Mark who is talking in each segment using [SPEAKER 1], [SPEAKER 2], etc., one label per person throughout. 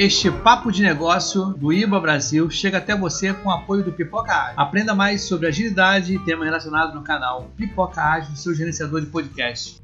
[SPEAKER 1] Este papo de negócio do IBA Brasil chega até você com o apoio do Pipoca Ágil. Aprenda mais sobre agilidade e temas relacionados no canal Pipoca Ágil, seu gerenciador de podcast.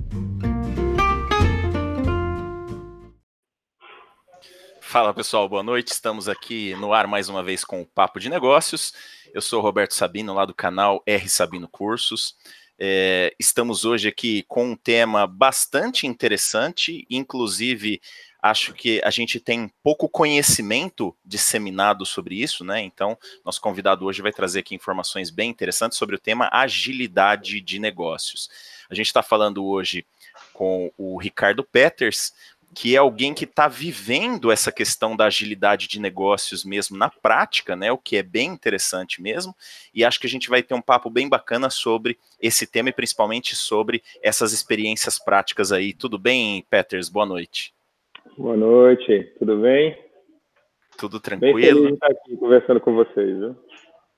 [SPEAKER 2] Fala pessoal, boa noite. Estamos aqui no ar mais uma vez com o Papo de Negócios. Eu sou Roberto Sabino, lá do canal R Sabino Cursos. É, estamos hoje aqui com um tema bastante interessante, inclusive acho que a gente tem pouco conhecimento disseminado sobre isso, né? Então, nosso convidado hoje vai trazer aqui informações bem interessantes sobre o tema agilidade de negócios. A gente está falando hoje com o Ricardo Peters, que é alguém que está vivendo essa questão da agilidade de negócios mesmo na prática, né? O que é bem interessante mesmo. E acho que a gente vai ter um papo bem bacana sobre esse tema e principalmente sobre essas experiências práticas aí. Tudo bem, Peters? Boa noite.
[SPEAKER 3] Boa noite, tudo bem?
[SPEAKER 2] Tudo tranquilo. Bem feliz de
[SPEAKER 3] estar aqui conversando com vocês, viu?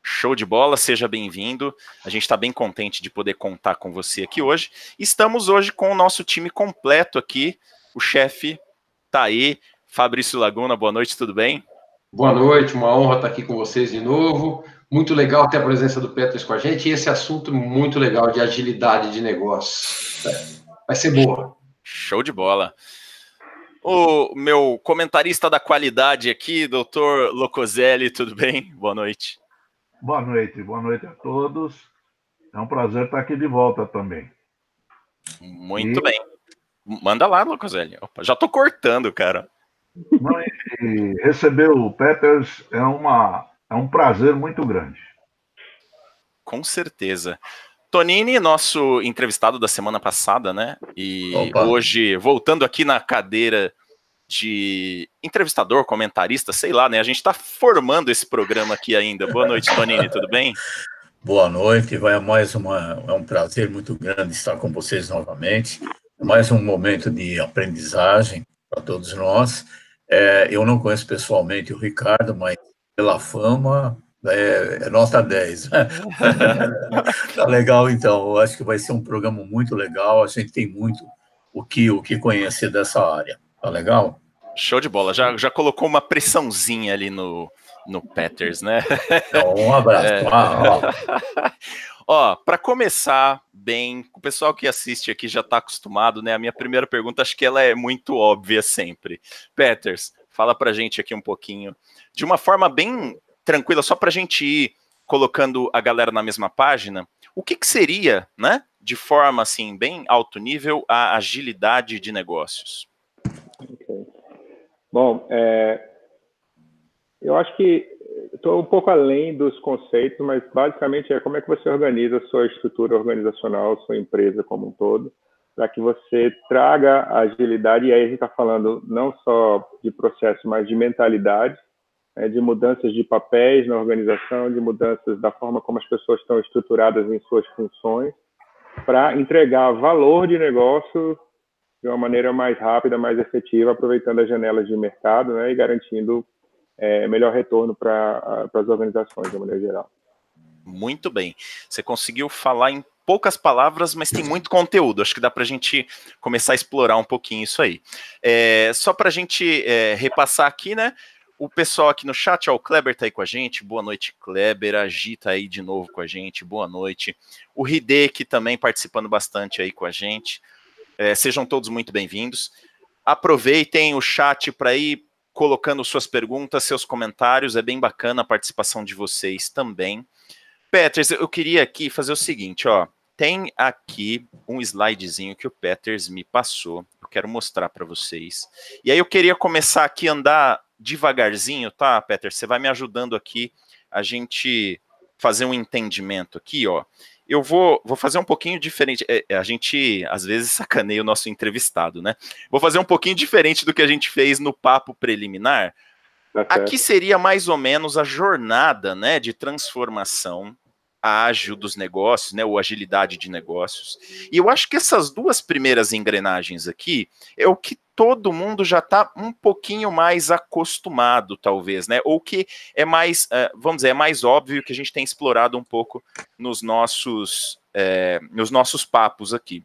[SPEAKER 2] Show de bola, seja bem-vindo. A gente está bem contente de poder contar com você aqui hoje. Estamos hoje com o nosso time completo aqui. O chefe tá aí, Fabrício Laguna. Boa noite, tudo bem?
[SPEAKER 4] Boa noite, uma honra estar aqui com vocês de novo. Muito legal ter a presença do Petros com a gente e esse assunto muito legal de agilidade de negócio. Vai ser boa.
[SPEAKER 2] Show de bola. O meu comentarista da qualidade aqui, doutor Locoselli, tudo bem? Boa noite.
[SPEAKER 5] Boa noite, boa noite a todos. É um prazer estar aqui de volta também.
[SPEAKER 2] Muito e... bem. Manda lá, Locoselli. Opa, já estou cortando, cara.
[SPEAKER 5] Receber o Peters é, uma, é um prazer muito grande.
[SPEAKER 2] Com certeza. Tonini, nosso entrevistado da semana passada, né? E Opa. hoje, voltando aqui na cadeira de entrevistador, comentarista, sei lá, né? A gente está formando esse programa aqui ainda. Boa noite, Tonini, tudo bem?
[SPEAKER 6] Boa noite, vai mais uma, é um prazer muito grande estar com vocês novamente. Mais um momento de aprendizagem para todos nós. É, eu não conheço pessoalmente o Ricardo, mas pela fama, é, é nota 10. tá legal, então. Eu acho que vai ser um programa muito legal. A gente tem muito o que, o que conhecer dessa área. Tá legal?
[SPEAKER 2] Show de bola. Já, já colocou uma pressãozinha ali no, no Peters, né?
[SPEAKER 6] Então, um abraço. É...
[SPEAKER 2] Ah, ó, para começar bem, o pessoal que assiste aqui já está acostumado, né? A minha primeira pergunta, acho que ela é muito óbvia sempre. Peters, fala pra gente aqui um pouquinho, de uma forma bem tranquila, só para a gente ir colocando a galera na mesma página, o que, que seria, né, de forma assim, bem alto nível, a agilidade de negócios?
[SPEAKER 3] Okay. Bom, é, eu acho que estou um pouco além dos conceitos, mas basicamente é como é que você organiza a sua estrutura organizacional, sua empresa como um todo, para que você traga agilidade, e aí a gente está falando não só de processo, mas de mentalidade, é, de mudanças de papéis na organização, de mudanças da forma como as pessoas estão estruturadas em suas funções, para entregar valor de negócio de uma maneira mais rápida, mais efetiva, aproveitando as janelas de mercado né, e garantindo é, melhor retorno para as organizações de maneira geral.
[SPEAKER 2] Muito bem. Você conseguiu falar em poucas palavras, mas tem muito conteúdo. Acho que dá para a gente começar a explorar um pouquinho isso aí. É, só para a gente é, repassar aqui, né? O pessoal aqui no chat, ó, o Kleber tá aí com a gente. Boa noite, Kleber. A Gi tá aí de novo com a gente. Boa noite. O Hideki também participando bastante aí com a gente. É, sejam todos muito bem-vindos. Aproveitem o chat para ir colocando suas perguntas, seus comentários. É bem bacana a participação de vocês também. Peters, eu queria aqui fazer o seguinte, ó. Tem aqui um slidezinho que o Peters me passou. Eu quero mostrar para vocês. E aí eu queria começar aqui a andar devagarzinho, tá, Peter? Você vai me ajudando aqui a gente fazer um entendimento aqui, ó. Eu vou, vou fazer um pouquinho diferente. É, a gente às vezes sacaneia o nosso entrevistado, né? Vou fazer um pouquinho diferente do que a gente fez no papo preliminar. Tá aqui seria mais ou menos a jornada, né, de transformação ágil dos negócios, né, ou agilidade de negócios. E eu acho que essas duas primeiras engrenagens aqui é o que todo mundo já está um pouquinho mais acostumado, talvez, né? Ou que é mais, uh, vamos dizer, é mais óbvio que a gente tem explorado um pouco nos nossos, é, nos nossos papos aqui.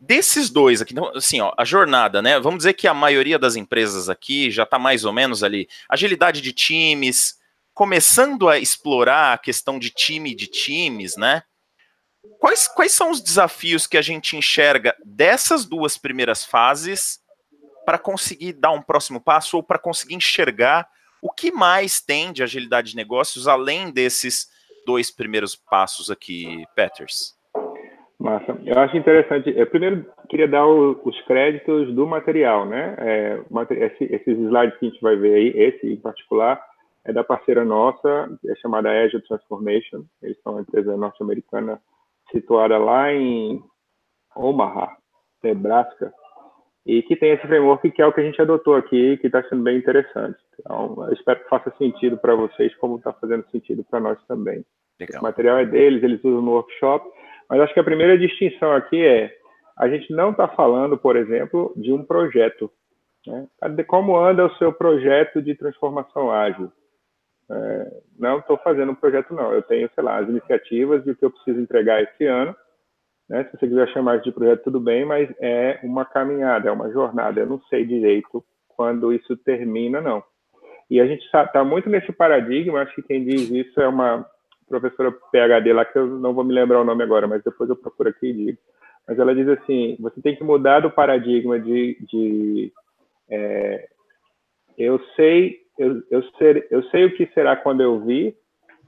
[SPEAKER 2] Desses dois aqui, então, assim, ó, a jornada, né? Vamos dizer que a maioria das empresas aqui já está mais ou menos ali, agilidade de times, começando a explorar a questão de time de times, né? Quais, quais são os desafios que a gente enxerga dessas duas primeiras fases para conseguir dar um próximo passo ou para conseguir enxergar o que mais tem de agilidade de negócios além desses dois primeiros passos aqui, Peters?
[SPEAKER 3] Massa. Eu acho interessante. Eu primeiro queria dar o, os créditos do material, né? É, esse, esses slides que a gente vai ver aí, esse em particular, é da parceira nossa, é chamada Azure Transformation. Eles são uma empresa norte-americana situada lá em Omaha, Nebraska, e que tem esse framework que é o que a gente adotou aqui, que está sendo bem interessante. Então, eu espero que faça sentido para vocês, como está fazendo sentido para nós também. Legal. O material é deles, eles usam no workshop, mas acho que a primeira distinção aqui é a gente não está falando, por exemplo, de um projeto. Né? Como anda o seu projeto de transformação ágil? É, não estou fazendo um projeto, não. Eu tenho, sei lá, as iniciativas e o que eu preciso entregar esse ano. Né? Se você quiser chamar de projeto, tudo bem, mas é uma caminhada, é uma jornada. Eu não sei direito quando isso termina, não. E a gente está muito nesse paradigma, acho que quem diz isso é uma professora PhD lá, que eu não vou me lembrar o nome agora, mas depois eu procuro aqui e digo. Mas ela diz assim, você tem que mudar do paradigma de, de é, eu sei eu, eu, ser, eu sei o que será quando eu vi,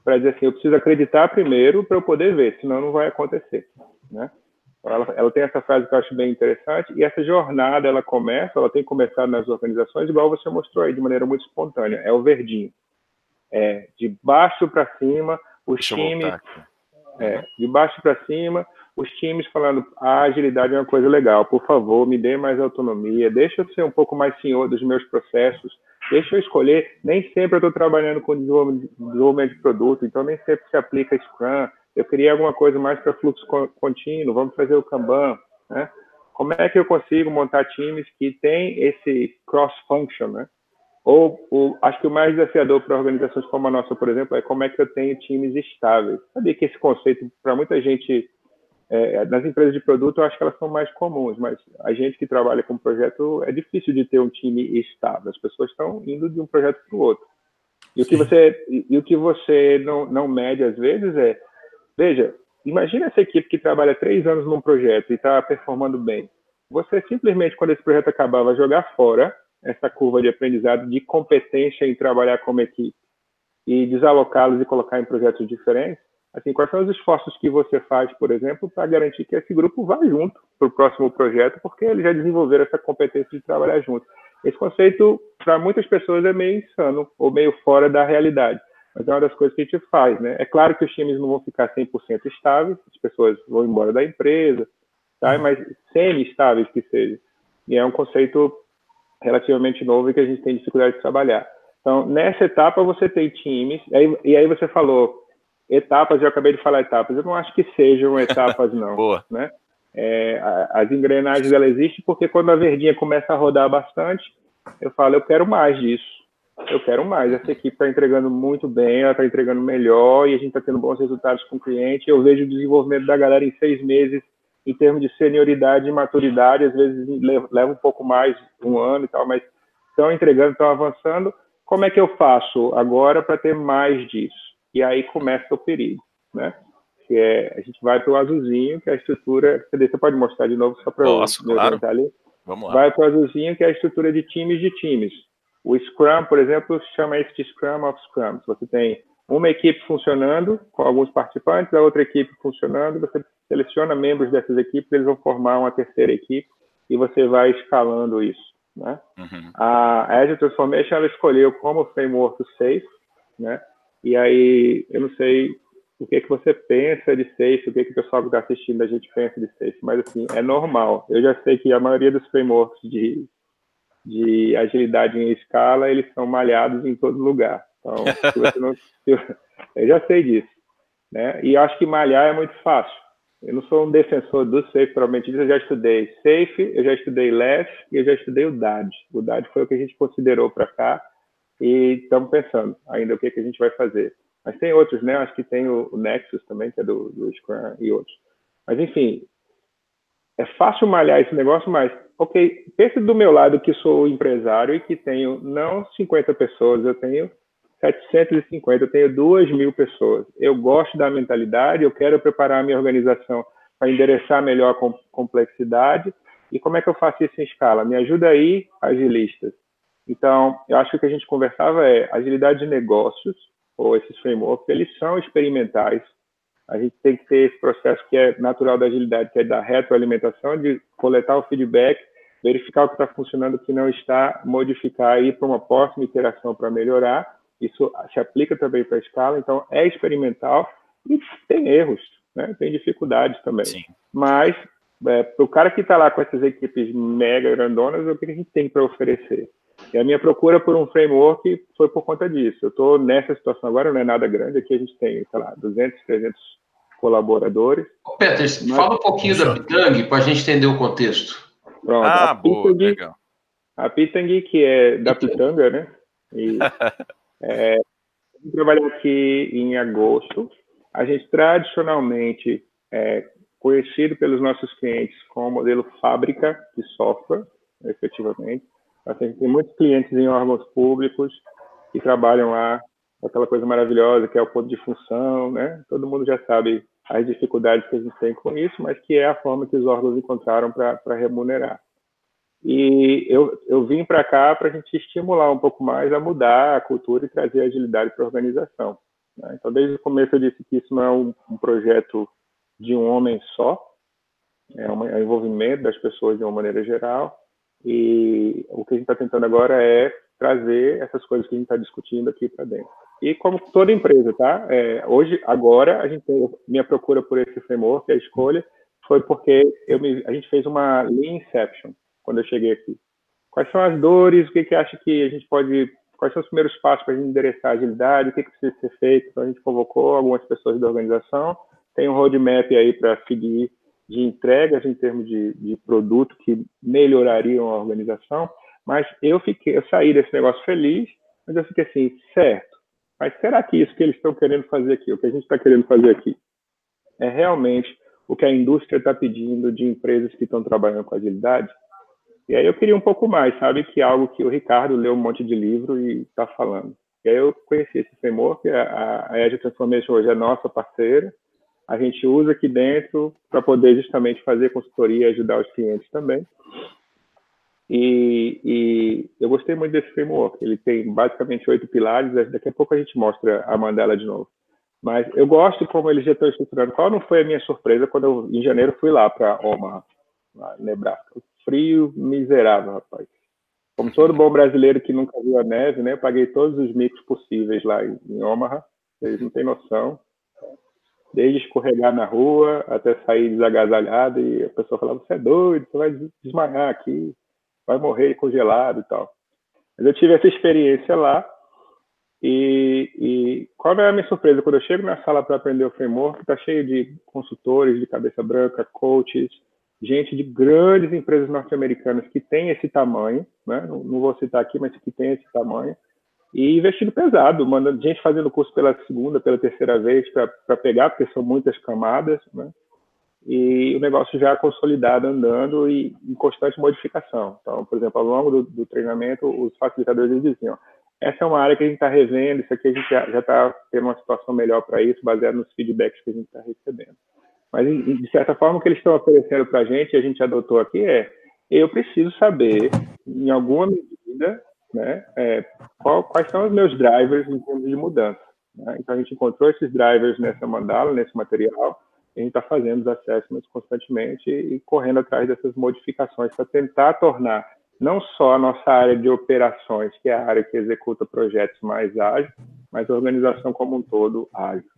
[SPEAKER 3] para dizer assim, eu preciso acreditar primeiro para eu poder ver, senão não vai acontecer, né? Ela, ela, tem essa frase que eu acho bem interessante, e essa jornada, ela começa, ela tem começado nas organizações, igual você mostrou aí, de maneira muito espontânea, é o verdinho. É, de baixo para cima, os Deixa times... É, de baixo para cima, os times falando, a agilidade é uma coisa legal, por favor, me dê mais autonomia, deixa eu ser um pouco mais senhor dos meus processos, deixa eu escolher. Nem sempre eu estou trabalhando com desenvolvimento de produto, então nem sempre se aplica Scrum. Eu queria alguma coisa mais para fluxo contínuo, vamos fazer o Kanban. Né? Como é que eu consigo montar times que têm esse cross-function, né? Ou, ou, acho que o mais desafiador para organizações como a nossa, por exemplo, é como é que eu tenho times estáveis. Sabia que esse conceito, para muita gente é, nas empresas de produto, eu acho que elas são mais comuns, mas a gente que trabalha com projeto é difícil de ter um time estável. As pessoas estão indo de um projeto para o outro. E o que você, e o que você não, não mede às vezes é, veja, imagina essa equipe que trabalha três anos num projeto e está performando bem. Você simplesmente, quando esse projeto acabar, vai jogar fora essa curva de aprendizado de competência em trabalhar como equipe e desalocá-los e colocar em projetos diferentes Assim, quais são os esforços que você faz, por exemplo, para garantir que esse grupo vá junto para o próximo projeto, porque eles já desenvolveram essa competência de trabalhar junto. Esse conceito, para muitas pessoas, é meio insano ou meio fora da realidade, mas é uma das coisas que a gente faz. Né? É claro que os times não vão ficar 100% estáveis, as pessoas vão embora da empresa, tá? mas semi-estáveis que seja. E é um conceito relativamente novo e que a gente tem dificuldade de trabalhar. Então, nessa etapa, você tem times, e aí, e aí você falou etapas, eu acabei de falar etapas, eu não acho que sejam etapas, não.
[SPEAKER 2] Boa.
[SPEAKER 3] Né? É, as engrenagens, ela existem porque quando a verdinha começa a rodar bastante, eu falo, eu quero mais disso. Eu quero mais. Essa equipe está entregando muito bem, ela está entregando melhor e a gente está tendo bons resultados com o cliente. Eu vejo o desenvolvimento da galera em seis meses, em termos de senioridade e maturidade, às vezes leva um pouco mais, um ano e tal, mas estão entregando, estão avançando. Como é que eu faço agora para ter mais disso? E aí começa o perigo, né? Que é, a gente vai para o azulzinho, que é a estrutura. Você pode mostrar de novo só para eu
[SPEAKER 2] claro. ali? Vamos lá.
[SPEAKER 3] Vai para o azulzinho, que é a estrutura de times de times. O Scrum, por exemplo, chama isso de Scrum of Scrum. Você tem uma equipe funcionando com alguns participantes, a outra equipe funcionando, você seleciona membros dessas equipes, eles vão formar uma terceira equipe e você vai escalando isso. Né? Uhum. A Azure Transformation ela escolheu como framework safe, né? E aí, eu não sei o que, que você pensa de Safe, o que, que o pessoal que está assistindo a gente pensa de Safe, mas assim, é normal. Eu já sei que a maioria dos frameworks de, de agilidade em escala, eles são malhados em todo lugar. Então, se você não, eu já sei disso. Né? E acho que malhar é muito fácil. Eu não sou um defensor do Safe, provavelmente eu já estudei Safe, eu já estudei Less e eu já estudei o DAD. O DAD foi o que a gente considerou para cá e estamos pensando ainda o que, que a gente vai fazer. Mas tem outros, né? Acho que tem o, o Nexus também, que é do, do Scrum e outros. Mas, enfim, é fácil malhar esse negócio, mas, ok, pense do meu lado que sou empresário e que tenho não 50 pessoas, eu tenho 750, eu tenho 2 mil pessoas. Eu gosto da mentalidade, eu quero preparar a minha organização para endereçar melhor a complexidade. E como é que eu faço isso em escala? Me ajuda aí, agilistas. Então, eu acho que o que a gente conversava é agilidade de negócios, ou esses frameworks, eles são experimentais. A gente tem que ter esse processo que é natural da agilidade, que é da retroalimentação, de coletar o feedback, verificar o que está funcionando, o que não está, modificar e ir para uma próxima iteração para melhorar. Isso se aplica também para a escala, então é experimental e tem erros, né? tem dificuldades também. Sim. Mas é, para o cara que está lá com essas equipes mega grandonas, o que a gente tem para oferecer? E a minha procura por um framework foi por conta disso. Eu estou nessa situação agora, não é nada grande, aqui a gente tem, sei lá, 200, 300 colaboradores.
[SPEAKER 4] Peters, mas... fala um pouquinho da Pitang para a gente entender o contexto.
[SPEAKER 2] Pronto, ah, a boa, Pitang, legal.
[SPEAKER 3] A Pitang, que é da Pitanga, né? E, é, eu trabalhei aqui em agosto. A gente tradicionalmente é conhecido pelos nossos clientes com o modelo fábrica de software, efetivamente. Tem muitos clientes em órgãos públicos que trabalham lá, aquela coisa maravilhosa que é o ponto de função, né? Todo mundo já sabe as dificuldades que a gente tem com isso, mas que é a forma que os órgãos encontraram para remunerar. E eu, eu vim para cá para a gente estimular um pouco mais a mudar a cultura e trazer agilidade para a organização. Né? Então, desde o começo eu disse que isso não é um, um projeto de um homem só, é, é um envolvimento das pessoas de uma maneira geral, e o que a gente está tentando agora é trazer essas coisas que a gente está discutindo aqui para dentro. E como toda empresa, tá? É, hoje, agora, a gente tem, minha procura por esse framework, a escolha, foi porque me, a gente fez uma Lean Inception quando eu cheguei aqui. Quais são as dores? O que, que acha que a gente pode. Quais são os primeiros passos para a gente endereçar a agilidade? O que, que precisa ser feito? Então, a gente convocou algumas pessoas da organização. Tem um roadmap aí para seguir de entregas em termos de, de produto que melhorariam a organização, mas eu fiquei, eu saí desse negócio feliz, mas eu fiquei assim, certo, mas será que isso que eles estão querendo fazer aqui, o que a gente está querendo fazer aqui, é realmente o que a indústria está pedindo de empresas que estão trabalhando com agilidade? E aí eu queria um pouco mais, sabe, que é algo que o Ricardo leu um monte de livro e está falando. E aí eu conheci esse framework, a, a Edge Transformation hoje é nossa parceira, a gente usa aqui dentro para poder justamente fazer consultoria e ajudar os clientes também. E, e, eu gostei muito desse framework. Ele tem basicamente oito pilares. Daqui a pouco a gente mostra a mandala de novo. Mas eu gosto como eles já estão estruturando. Qual não foi a minha surpresa quando eu, em janeiro, fui lá para Omaha, Nebraska? Frio miserável, rapaz. Como todo bom brasileiro que nunca viu a neve, né? Eu paguei todos os micos possíveis lá em Omaha. Vocês não têm noção desde escorregar na rua até sair desagasalhado e a pessoa falava, você é doido, você vai desmaiar aqui, vai morrer congelado e tal. Mas eu tive essa experiência lá e, e qual é a minha surpresa? Quando eu chego na sala para aprender o framework, está cheio de consultores de cabeça branca, coaches, gente de grandes empresas norte-americanas que tem esse tamanho, né? não, não vou citar aqui, mas que tem esse tamanho, e investindo pesado, mandando gente fazendo curso pela segunda, pela terceira vez para pegar, porque são muitas camadas, né? E o negócio já consolidado, andando e em constante modificação. Então, por exemplo, ao longo do, do treinamento, os facilitadores diziam: essa é uma área que a gente está revendo, isso aqui a gente já está tendo uma situação melhor para isso, baseado nos feedbacks que a gente está recebendo. Mas, de certa forma, o que eles estão oferecendo para a gente, a gente adotou aqui, é: eu preciso saber, em alguma medida, né? É, qual, quais são os meus drivers em termos de mudança? Né? Então, a gente encontrou esses drivers nessa mandala, nesse material, e a gente está fazendo os assessments constantemente e correndo atrás dessas modificações para tentar tornar não só a nossa área de operações, que é a área que executa projetos mais ágil, mas a organização como um todo ágil.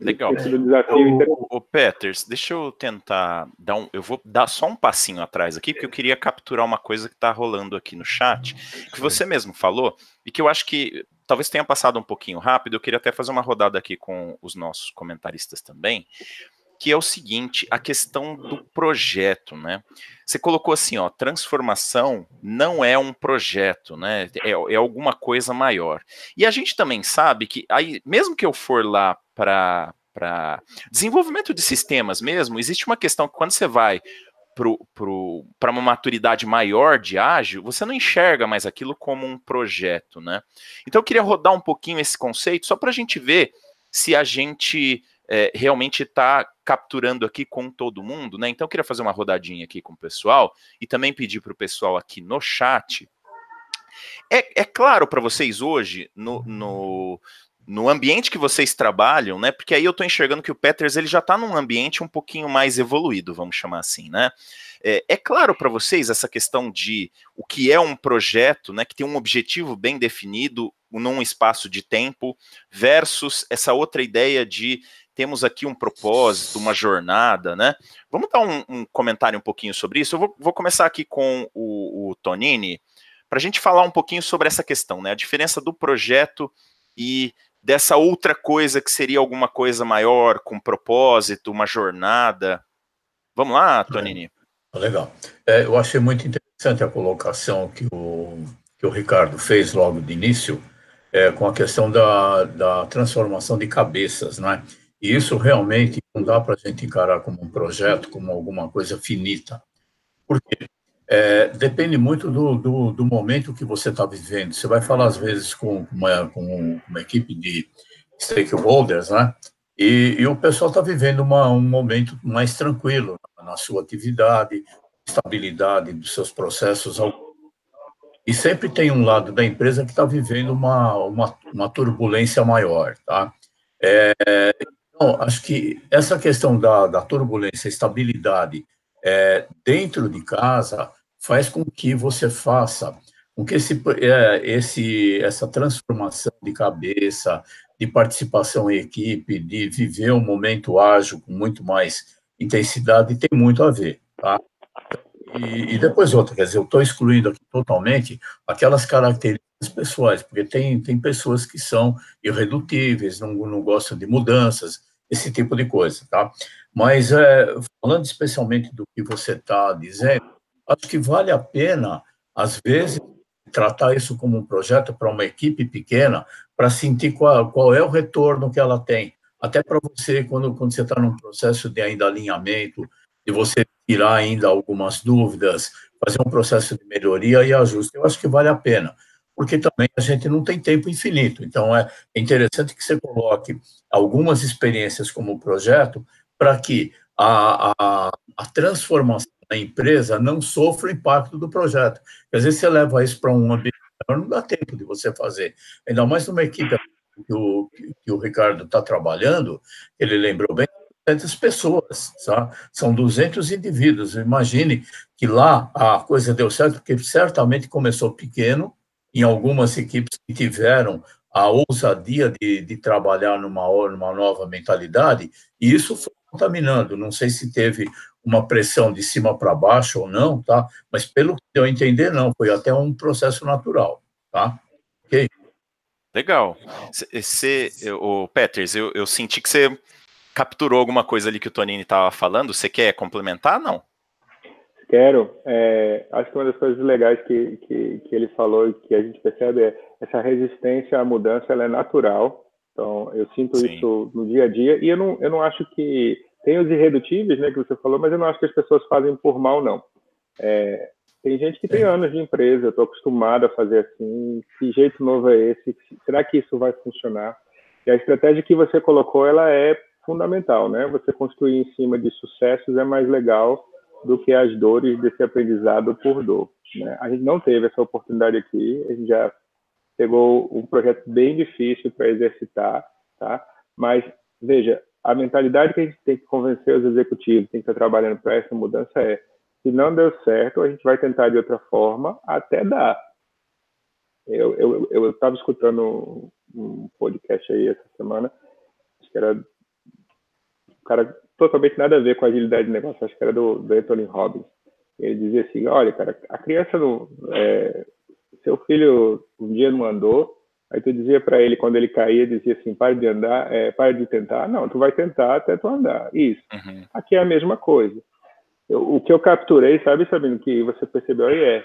[SPEAKER 2] Legal. O, o, Peters, deixa eu tentar dar um. Eu vou dar só um passinho atrás aqui, porque eu queria capturar uma coisa que está rolando aqui no chat, que você mesmo falou, e que eu acho que talvez tenha passado um pouquinho rápido. Eu queria até fazer uma rodada aqui com os nossos comentaristas também, que é o seguinte: a questão do projeto, né? Você colocou assim, ó, transformação não é um projeto, né? É, é alguma coisa maior. E a gente também sabe que aí, mesmo que eu for lá para desenvolvimento de sistemas mesmo, existe uma questão que quando você vai para uma maturidade maior de ágil, você não enxerga mais aquilo como um projeto, né? Então eu queria rodar um pouquinho esse conceito só para a gente ver se a gente é, realmente está capturando aqui com todo mundo, né? Então eu queria fazer uma rodadinha aqui com o pessoal e também pedir para o pessoal aqui no chat. É, é claro para vocês hoje, no, no, no ambiente que vocês trabalham, né? Porque aí eu estou enxergando que o Peters ele já está num ambiente um pouquinho mais evoluído, vamos chamar assim, né? É, é claro para vocês essa questão de o que é um projeto, né? Que tem um objetivo bem definido num espaço de tempo, versus essa outra ideia de temos aqui um propósito, uma jornada, né? Vamos dar um, um comentário um pouquinho sobre isso. Eu vou, vou começar aqui com o, o Tonini, para a gente falar um pouquinho sobre essa questão, né? A diferença do projeto e dessa outra coisa que seria alguma coisa maior, com propósito, uma jornada. Vamos lá, Tonini.
[SPEAKER 6] É, legal. É, eu achei muito interessante a colocação que o, que o Ricardo fez logo de início, é, com a questão da, da transformação de cabeças, não é? E isso realmente não dá para a gente encarar como um projeto, como alguma coisa finita. Por quê? É, depende muito do, do, do, momento que você está vivendo. Você vai falar, às vezes, com uma, com uma equipe de stakeholders, né? E, e o pessoal está vivendo uma, um momento mais tranquilo na sua atividade, estabilidade dos seus processos. E sempre tem um lado da empresa que está vivendo uma, uma, uma, turbulência maior, tá? É, então, acho que essa questão da, da turbulência, estabilidade é, dentro de casa, faz com que você faça com que esse, é, esse, essa transformação de cabeça, de participação em equipe, de viver um momento ágil com muito mais intensidade, tem muito a ver, tá? E, e depois outra, quer dizer, eu estou excluindo aqui totalmente aquelas características pessoais, porque tem, tem pessoas que são irredutíveis, não, não gostam de mudanças, esse tipo de coisa, tá? Mas, é, falando especialmente do que você está dizendo, acho que vale a pena, às vezes, tratar isso como um projeto para uma equipe pequena, para sentir qual, qual é o retorno que ela tem. Até para você, quando, quando você está num processo de ainda alinhamento, de você tirar ainda algumas dúvidas, fazer um processo de melhoria e ajuste. Eu acho que vale a pena, porque também a gente não tem tempo infinito. Então, é interessante que você coloque algumas experiências como projeto para que a, a, a transformação a empresa não sofre o impacto do projeto. Às vezes você leva isso para um ambiente não dá tempo de você fazer. Ainda mais numa equipe que o, que o Ricardo está trabalhando, ele lembrou bem, 200 pessoas, tá? são 200 indivíduos. Imagine que lá a coisa deu certo, porque certamente começou pequeno, em algumas equipes que tiveram a ousadia de, de trabalhar numa, numa nova mentalidade, e isso foi contaminando. Não sei se teve uma pressão de cima para baixo ou não, tá? Mas pelo que eu entender, não, foi até um processo natural, tá? Ok?
[SPEAKER 2] Legal. Você, o Peters, eu, eu senti que você capturou alguma coisa ali que o Tonini estava falando. Você quer complementar, não?
[SPEAKER 3] Quero. É, acho que uma das coisas legais que, que, que, ele falou e que a gente percebe é essa resistência à mudança, ela é natural. Então, eu sinto Sim. isso no dia a dia. E eu não, eu não acho que tem os irredutíveis, né, que você falou, mas eu não acho que as pessoas fazem por mal, não. É, tem gente que tem é. anos de empresa, eu estou acostumado a fazer assim, que jeito novo é esse? Será que isso vai funcionar? E a estratégia que você colocou, ela é fundamental, né? Você construir em cima de sucessos é mais legal do que as dores desse aprendizado por dor. Né? A gente não teve essa oportunidade aqui, a gente já pegou um projeto bem difícil para exercitar, tá? Mas veja, a mentalidade que a gente tem que convencer os executivos, tem que estar trabalhando para essa mudança é: se não deu certo, a gente vai tentar de outra forma até dar. Eu eu estava escutando um podcast aí essa semana, acho que era um cara totalmente nada a ver com a agilidade de negócio, acho que era do, do Anthony Robbins. Ele dizia assim: olha, cara, a criança não. É, seu filho um dia não andou, Aí tu dizia para ele, quando ele caía, dizia assim, pare de andar, é, pare de tentar. Não, tu vai tentar até tu andar. Isso. Uhum. Aqui é a mesma coisa. Eu, o que eu capturei, sabe, Sabino, que você percebeu aí é,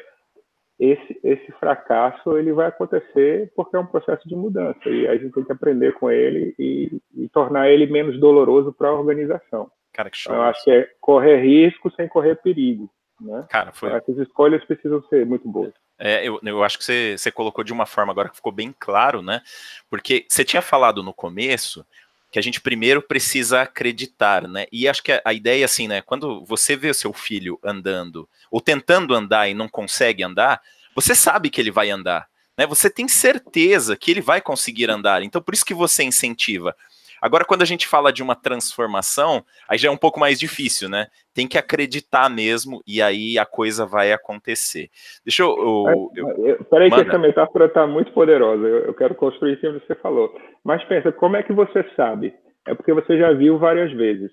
[SPEAKER 3] esse, esse fracasso ele vai acontecer porque é um processo de mudança e a gente tem que aprender com ele e, e tornar ele menos doloroso para a organização.
[SPEAKER 2] Cara, que show.
[SPEAKER 3] Eu acho que é correr risco sem correr perigo. Né?
[SPEAKER 2] Cara, foi.
[SPEAKER 3] Essas escolhas precisam ser muito boas.
[SPEAKER 2] É, eu, eu acho que você, você colocou de uma forma agora que ficou bem claro, né? Porque você tinha falado no começo que a gente primeiro precisa acreditar, né? E acho que a, a ideia, assim, né? Quando você vê o seu filho andando, ou tentando andar e não consegue andar, você sabe que ele vai andar, né? Você tem certeza que ele vai conseguir andar. Então, por isso que você incentiva. Agora, quando a gente fala de uma transformação, aí já é um pouco mais difícil, né? Tem que acreditar mesmo e aí a coisa vai acontecer. Deixa eu. eu,
[SPEAKER 3] eu peraí, que essa metáfora está muito poderosa. Eu, eu, quero construir em cima do que você falou. Mas pensa, como é que você sabe? É porque você já viu várias vezes.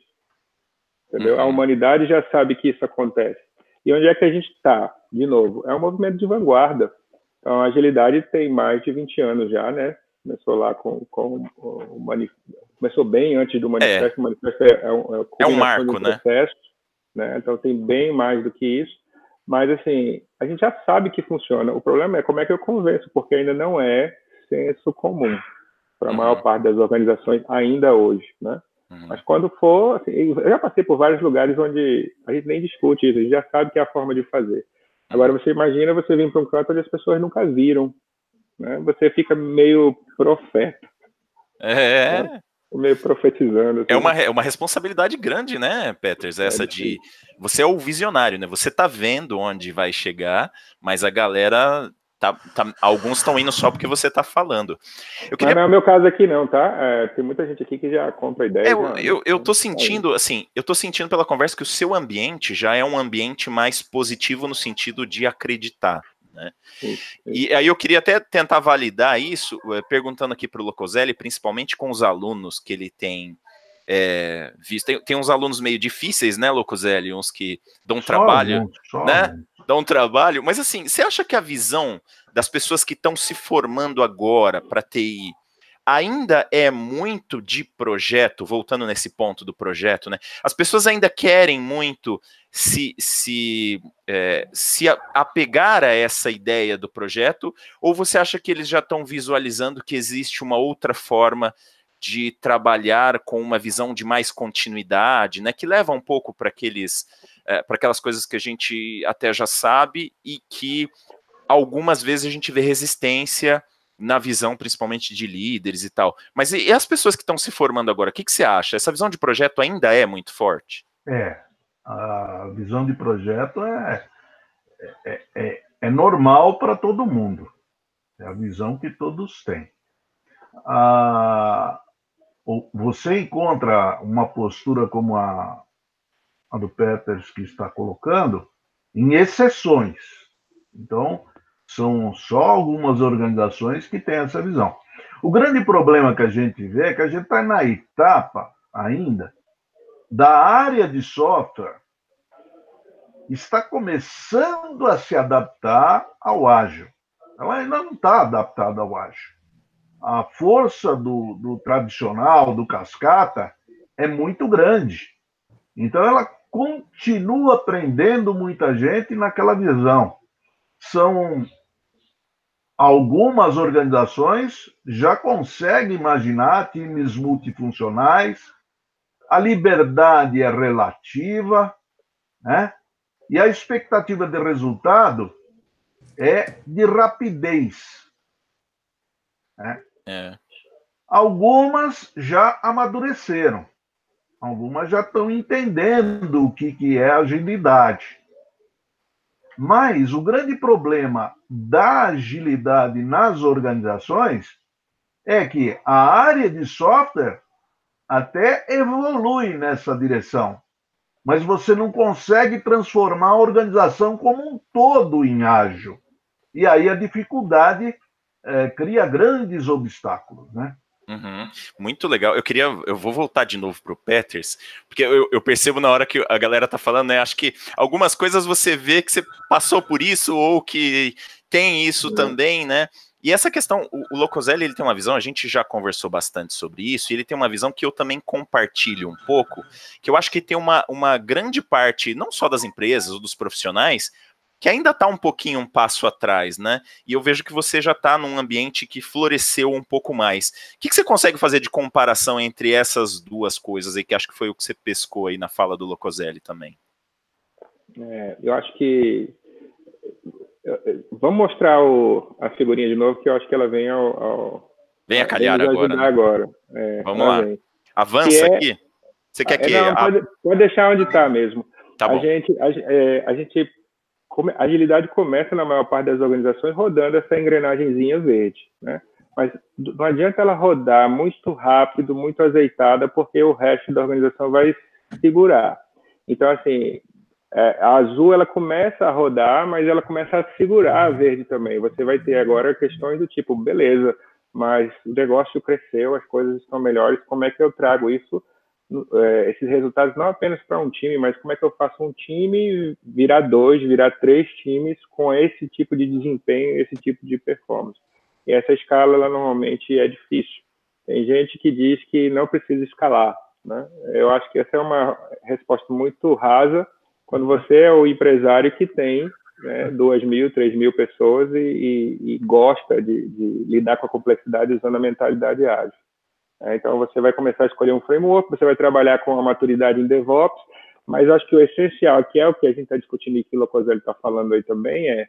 [SPEAKER 3] Entendeu? Uhum. A humanidade já sabe que isso acontece. E onde é que a gente está? De novo, é um movimento de vanguarda. Então, a agilidade tem mais de 20 anos já, né? Começou lá com, com o. Começou bem antes do manifesto. É. O manifesto é, é, um,
[SPEAKER 2] é, é um marco, né?
[SPEAKER 3] Processo, né? Então tem bem mais do que isso. Mas assim, a gente já sabe que funciona. O problema é como é que eu convenço, porque ainda não é senso comum para a uhum. maior parte das organizações ainda hoje, né? Uhum. Mas quando for, assim, eu já passei por vários lugares onde a gente nem discute isso, a gente já sabe que é a forma de fazer. Agora você imagina você vir para um canto onde as pessoas nunca viram, né? Você fica meio profeta.
[SPEAKER 2] É. Né?
[SPEAKER 3] Meio profetizando. Assim.
[SPEAKER 2] É uma, é uma responsabilidade grande, né, Peters? Essa é de. Você é o visionário, né? Você tá vendo onde vai chegar, mas a galera Tá, tá, alguns estão indo só porque você está falando.
[SPEAKER 3] Eu queria... Mas não é o meu caso aqui não, tá? É, tem muita gente aqui que já compra ideia. É,
[SPEAKER 2] eu, eu, eu tô sentindo, assim, eu tô sentindo pela conversa que o seu ambiente já é um ambiente mais positivo no sentido de acreditar. Né? E aí eu queria até tentar validar isso, eh, perguntando aqui para o Locoselli, principalmente com os alunos que ele tem é, visto. Tem, tem, uns alunos meio difíceis, né, Locoselli? Uns que dão só trabalho, né? Dão trabalho. Mas assim, você acha que a visão das pessoas que estão se formando agora para TI ainda é muito de projeto, voltando nesse ponto do projeto, né? As pessoas ainda querem muito se, se, é, se apegar a essa ideia do projeto, ou você acha que eles já estão visualizando que existe uma outra forma de trabalhar com uma visão de mais continuidade, né? Que leva um pouco para aqueles é, para aquelas coisas que a gente até já sabe e que algumas vezes a gente vê resistência na visão principalmente de líderes e tal. Mas e, e as pessoas que estão se formando agora, o que, que você acha? Essa visão de projeto ainda é muito forte?
[SPEAKER 5] É, a visão de projeto é, é, é, é normal para todo mundo. É a visão que todos têm. Ah, você encontra uma postura como a, a do Peters que está colocando em exceções. Então, são só algumas organizações que têm essa visão. O grande problema que a gente vê é que a gente está na etapa ainda da área de software está começando a se adaptar ao ágil. Ela ainda não está adaptada ao ágil. A força do, do tradicional, do cascata, é muito grande. Então, ela continua prendendo muita gente naquela visão. São algumas organizações já conseguem imaginar times multifuncionais, a liberdade é relativa, né? e a expectativa de resultado é de rapidez. Né? É. Algumas já amadureceram, algumas já estão entendendo o que, que é agilidade. Mas o grande problema da agilidade nas organizações é que a área de software até evolui nessa direção, mas você não consegue transformar a organização como um todo em ágil. E aí a dificuldade é, cria grandes obstáculos, né?
[SPEAKER 2] Uhum. Muito legal. Eu queria, eu vou voltar de novo para o Peters, porque eu, eu, percebo na hora que a galera tá falando, né? Acho que algumas coisas você vê que você passou por isso ou que tem isso uhum. também, né? E essa questão, o, o Locoselli, ele tem uma visão, a gente já conversou bastante sobre isso, e ele tem uma visão que eu também compartilho um pouco, que eu acho que tem uma, uma grande parte, não só das empresas ou dos profissionais, que ainda está um pouquinho um passo atrás, né? E eu vejo que você já está num ambiente que floresceu um pouco mais. O que, que, você consegue fazer de comparação entre essas duas coisas aí, que acho que foi o que você pescou aí na fala do Locoselli também?
[SPEAKER 3] É, eu acho que. Vamos mostrar o, a figurinha de novo, que eu acho que ela vem ao. ao
[SPEAKER 2] vem a calhar agora. Né?
[SPEAKER 3] agora.
[SPEAKER 2] É, Vamos lá. Vem. Avança é... aqui. Você quer é, que.
[SPEAKER 3] Não, pode, pode, deixar onde está mesmo. Tá a, gente, a, é, a gente agilidade começa na maior parte das organizações rodando essa engrenagemzinha verde, né? Mas não adianta ela rodar muito rápido, muito azeitada, porque o resto da organização vai segurar. Então, assim, é, a azul ela começa a rodar, mas ela começa a segurar a verde também. Você vai ter agora questões do tipo, beleza, mas o negócio cresceu, as coisas estão melhores, como é que eu trago isso é, esses resultados não apenas para um time, mas como é que eu faço um time virar dois, virar três times com esse tipo de desempenho, esse tipo de performance. E essa escala, ela normalmente é difícil. Tem gente que diz que não precisa escalar. Né? Eu acho que essa é uma resposta muito rasa quando você é o empresário que tem né, duas mil, três mil pessoas e, e, e gosta de, de lidar com a complexidade usando a mentalidade ágil. É, então, você vai começar a escolher um framework, você vai trabalhar com a maturidade em DevOps, mas acho que o essencial, que é o que a gente está discutindo e que o Locoselli está falando aí também, é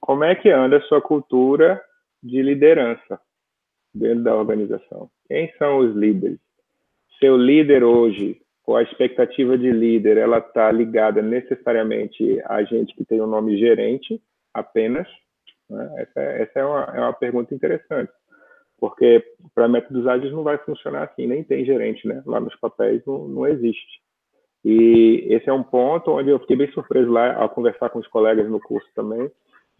[SPEAKER 3] como é que anda a sua cultura de liderança dentro da organização. Quem são os líderes? Seu líder hoje, ou a expectativa de líder, ela está ligada necessariamente a gente que tem o um nome gerente apenas? Né? Essa, essa é, uma, é uma pergunta interessante porque para métodos ágeis não vai funcionar assim, nem tem gerente, né? Lá nos papéis não, não existe. E esse é um ponto onde eu fiquei bem surpreso lá ao conversar com os colegas no curso também,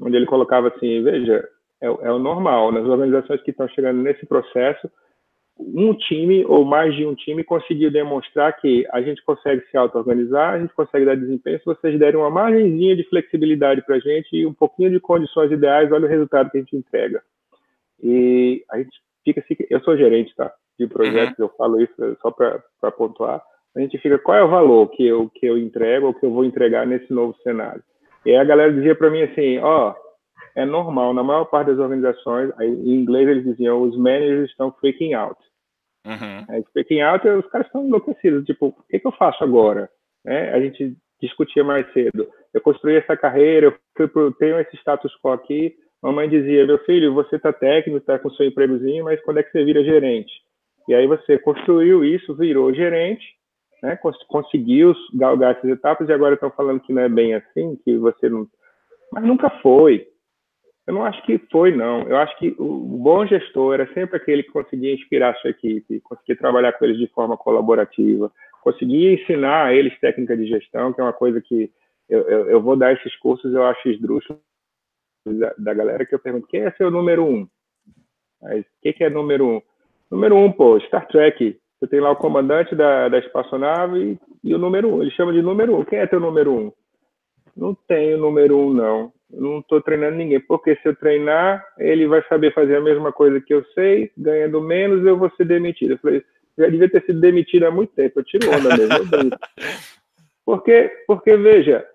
[SPEAKER 3] onde ele colocava assim, veja, é, é o normal, nas organizações que estão chegando nesse processo, um time ou mais de um time conseguiu demonstrar que a gente consegue se auto-organizar, a gente consegue dar desempenho, se vocês derem uma margenzinha de flexibilidade para a gente e um pouquinho de condições ideais, olha o resultado que a gente entrega. E a gente fica assim, eu sou gerente, tá? De projetos, uhum. eu falo isso só para pontuar. A gente fica, qual é o valor que eu, que eu entrego ou que eu vou entregar nesse novo cenário? E aí a galera dizia para mim assim, ó, oh, é normal, na maior parte das organizações, aí, em inglês eles diziam, os managers estão freaking out. Uhum. Aí, freaking out, os caras estão enlouquecidos, tipo, o que, que eu faço agora? É, a gente discutia mais cedo. Eu construí essa carreira, eu fui pro, tenho esse status quo aqui, Mamãe dizia, meu filho, você está técnico, está com seu empregozinho, mas quando é que você vira gerente? E aí você construiu isso, virou gerente, né, conseguiu galgar essas etapas e agora estão falando que não é bem assim, que você não... Mas nunca foi. Eu não acho que foi, não. Eu acho que o bom gestor era sempre aquele que conseguia inspirar a sua equipe, conseguia trabalhar com eles de forma colaborativa, conseguia ensinar a eles técnica de gestão, que é uma coisa que eu, eu, eu vou dar esses cursos, eu acho esdrúxulo, da, da galera que eu pergunto, quem é seu número um? o que, que é número um? Número um, pô, Star Trek. Você tem lá o comandante da, da espaçonave e, e o número um. Ele chama de número um. Quem é teu número um? Não tenho número um, não. Eu não estou treinando ninguém. Porque se eu treinar, ele vai saber fazer a mesma coisa que eu sei, ganhando menos, eu vou ser demitido. Eu falei, já devia ter sido demitido há muito tempo. Eu tiro onda mesmo. porque, porque, veja,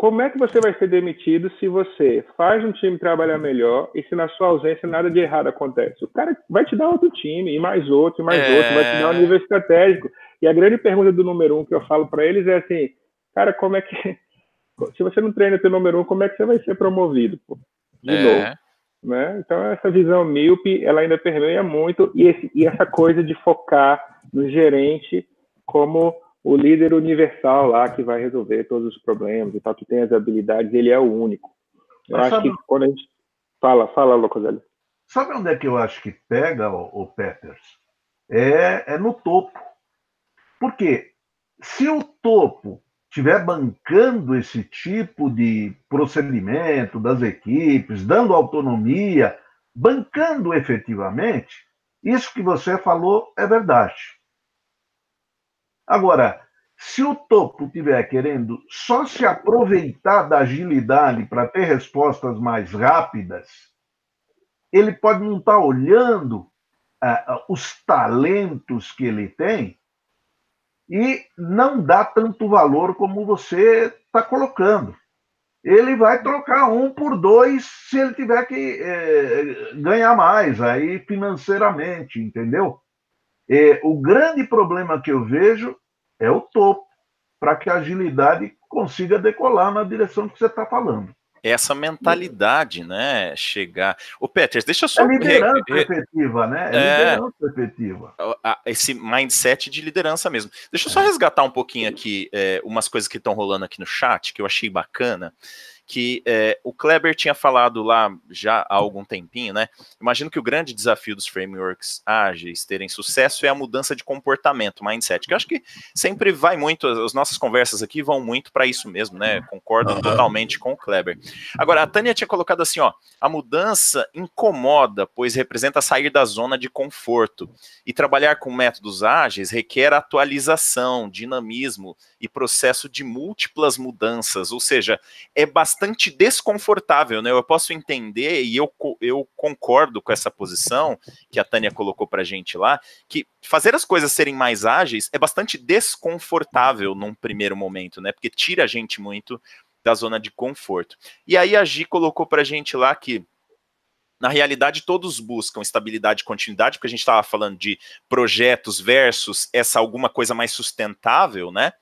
[SPEAKER 3] como é que você vai ser demitido se você faz um time trabalhar melhor e se na sua ausência nada de errado acontece? O cara vai te dar outro time, e mais outro, e mais é... outro, vai te dar um nível estratégico. E a grande pergunta do número um que eu falo para eles é assim, cara, como é que. Se você não treina teu número um, como é que você vai ser promovido? Pô? De é... novo. Né? Então, essa visão míope, ela ainda permeia muito, e, esse, e essa coisa de focar no gerente como o líder universal lá que vai resolver todos os problemas e tal, que tem as habilidades, ele é o único. Eu Mas acho sabe... que quando a gente fala, fala, Locoselli.
[SPEAKER 5] Sabe onde é que eu acho que pega, o, Peters? É, é no topo. Porque se o topo estiver bancando esse tipo de procedimento das equipes, dando autonomia, bancando efetivamente, isso que você falou é verdade. Agora, se o topo estiver querendo só se aproveitar da agilidade para ter respostas mais rápidas, ele pode não estar tá olhando uh, os talentos que ele tem e não dá tanto valor como você está colocando. ele vai trocar um por dois se ele tiver que é, ganhar mais aí financeiramente, entendeu? É, o grande problema que eu vejo é o topo, para que a agilidade consiga decolar na direção que você está falando
[SPEAKER 2] essa mentalidade, né? Chegar. O Peters, deixa eu só.
[SPEAKER 5] É liderança re... efetiva, né? É, é liderança efetiva.
[SPEAKER 2] Esse mindset de liderança mesmo. Deixa eu só é. resgatar um pouquinho aqui é, umas coisas que estão rolando aqui no chat, que eu achei bacana que é, o Kleber tinha falado lá já há algum tempinho, né? Imagino que o grande desafio dos frameworks ágeis terem sucesso é a mudança de comportamento, mindset, que eu acho que sempre vai muito, as nossas conversas aqui vão muito para isso mesmo, né? Concordo uhum. totalmente com o Kleber. Agora, a Tânia tinha colocado assim, ó, a mudança incomoda, pois representa sair da zona de conforto, e trabalhar com métodos ágeis requer atualização, dinamismo e processo de múltiplas mudanças, ou seja, é bastante bastante desconfortável, né? Eu posso entender e eu, eu concordo com essa posição que a Tânia colocou para gente lá, que fazer as coisas serem mais ágeis é bastante desconfortável num primeiro momento, né? Porque tira a gente muito da zona de conforto. E aí a Gi colocou para gente lá que na realidade, todos buscam estabilidade e continuidade, porque a gente estava falando de projetos versus essa alguma coisa mais sustentável, né?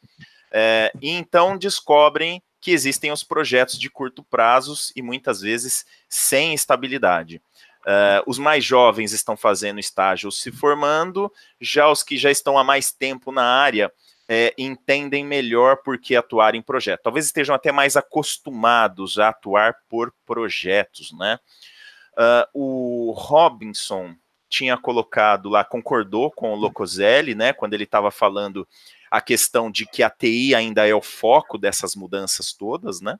[SPEAKER 2] É, e então descobrem que existem os projetos de curto prazos e muitas vezes sem estabilidade. Uh, os mais jovens estão fazendo estágio se formando, já os que já estão há mais tempo na área é, entendem melhor por que atuar em projeto. Talvez estejam até mais acostumados a atuar por projetos, né? Uh, o Robinson tinha colocado lá, concordou com o Locoselli, né, quando ele estava falando a questão de que a TI ainda é o foco dessas mudanças todas, né?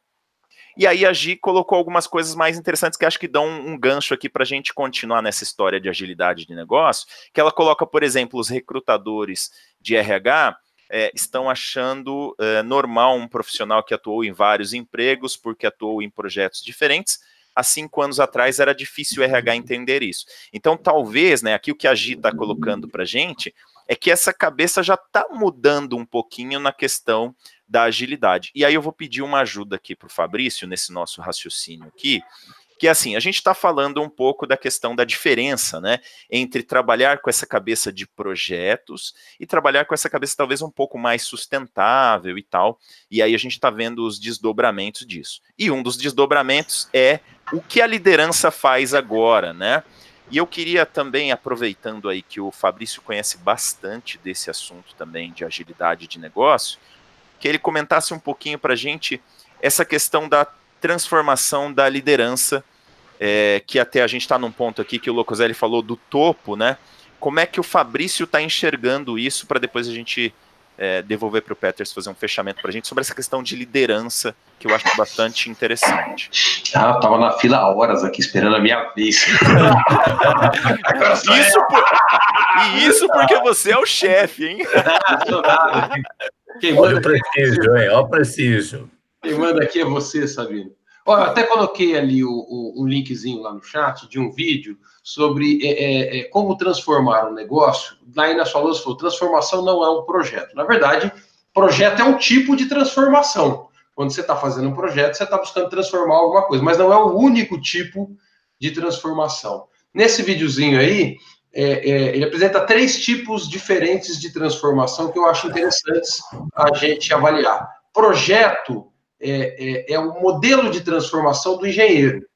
[SPEAKER 2] E aí a Gi colocou algumas coisas mais interessantes que acho que dão um, gancho aqui para a gente continuar nessa história de agilidade de negócio, que ela coloca, por exemplo, os recrutadores de RH é, estão achando é, normal um profissional que atuou em vários empregos, porque atuou em projetos diferentes, há cinco anos atrás era difícil o RH entender isso. Então, talvez, né, aqui o que a Gi está colocando para a gente é que essa cabeça já está mudando um pouquinho na questão da agilidade. E aí eu vou pedir uma ajuda aqui para o Fabrício, nesse nosso raciocínio aqui, que é assim, a gente está falando um pouco da questão da diferença, né, entre trabalhar com essa cabeça de projetos e trabalhar com essa cabeça talvez um pouco mais sustentável e tal, e aí a gente está vendo os desdobramentos disso. E um dos desdobramentos é o que a liderança faz agora, né, e eu queria também, aproveitando aí que o Fabrício conhece bastante desse assunto também de agilidade de negócio, que ele comentasse um pouquinho para a gente essa questão da transformação da liderança, é, que até a gente está num ponto aqui que o Locoselli falou do topo, né? Como é que o Fabrício está enxergando isso para depois a gente é, devolver para o Peters fazer um fechamento para a gente sobre essa questão de liderança, que eu acho bastante interessante.
[SPEAKER 4] Ah, eu tava na fila há horas aqui esperando a minha vez.
[SPEAKER 2] isso por... E isso porque você é o chefe, hein?
[SPEAKER 6] Quem Olha o prestígio, hein? Olha o prestígio.
[SPEAKER 4] Quem manda aqui é você, Sabino. Olha, eu até coloquei ali o, o, um linkzinho lá no chat de um vídeo sobre é, é, é como transformar um negócio. Lá na sua luz falou, transformação não é um projeto. Na verdade, projeto é um tipo de transformação. Quando você está fazendo um projeto, você está buscando transformar alguma coisa, mas não é o único tipo de transformação. Nesse videozinho aí, é, é, ele apresenta três tipos diferentes de transformação que eu acho interessantes a gente avaliar. Projeto é, é, é o modelo de transformação do engenheiro.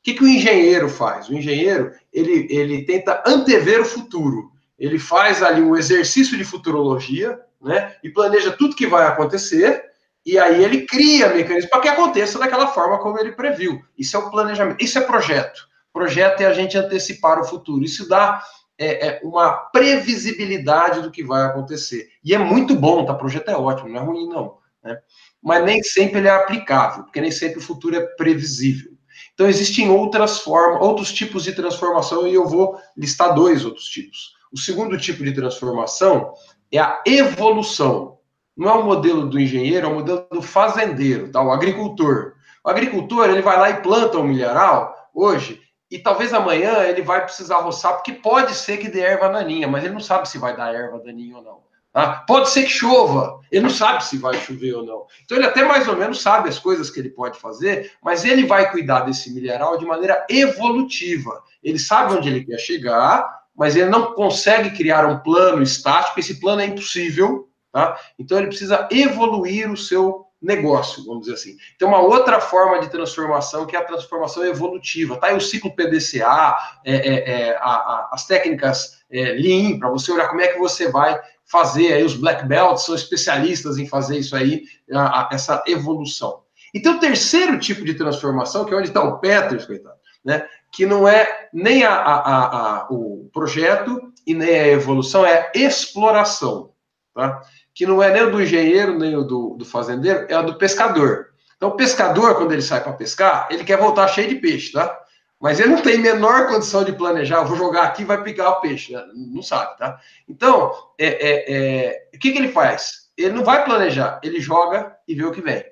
[SPEAKER 4] O que, que o engenheiro faz? O engenheiro ele, ele tenta antever o futuro. Ele faz ali um exercício de futurologia, né? E planeja tudo que vai acontecer. E aí ele cria mecanismos para que aconteça daquela forma como ele previu. Isso é o planejamento. Isso é projeto. Projeto é a gente antecipar o futuro. Isso dá é, é uma previsibilidade do que vai acontecer. E é muito bom, tá? Projeto é ótimo, não é ruim, não. Né? Mas nem sempre ele é aplicável, porque nem sempre o futuro é previsível. Então, existem outras formas, outros tipos de transformação, e eu vou listar dois outros tipos. O segundo tipo de transformação é a evolução. Não é o modelo do engenheiro, é o modelo do fazendeiro, tá? o agricultor. O agricultor, ele vai lá e planta um milharal hoje, e talvez amanhã ele vai precisar roçar, porque pode ser que dê erva daninha, mas ele não sabe se vai dar erva daninha ou não. Tá? Pode ser que chova, ele não sabe se vai chover ou não. Então ele até mais ou menos sabe as coisas que ele pode fazer, mas ele vai cuidar desse milharal de maneira evolutiva. Ele sabe onde ele quer chegar, mas ele não consegue criar um plano estático, esse plano é impossível, tá? Então ele precisa evoluir o seu negócio, vamos dizer assim. Tem uma outra forma de transformação que é a transformação evolutiva. Tá aí o ciclo PDCA, é, é, é, a, a, as técnicas é, Lean, para você olhar como é que você vai fazer aí os black belts são especialistas em fazer isso aí, a, a, essa evolução. E tem o terceiro tipo de transformação, que é onde está o Peters, coitado, né? Que não é nem a, a, o projeto e nem a evolução, é a exploração, tá? Que não é nem o do engenheiro, nem o do, do fazendeiro, é a do pescador. Então, o pescador, quando ele sai para pescar, ele quer voltar cheio de peixe, tá? Mas ele não tem menor condição de planejar, vou jogar aqui vai pegar o peixe, né? não sabe, tá? Então, é, é, é, o que, que ele faz? Ele não vai planejar, ele joga e vê o que vem.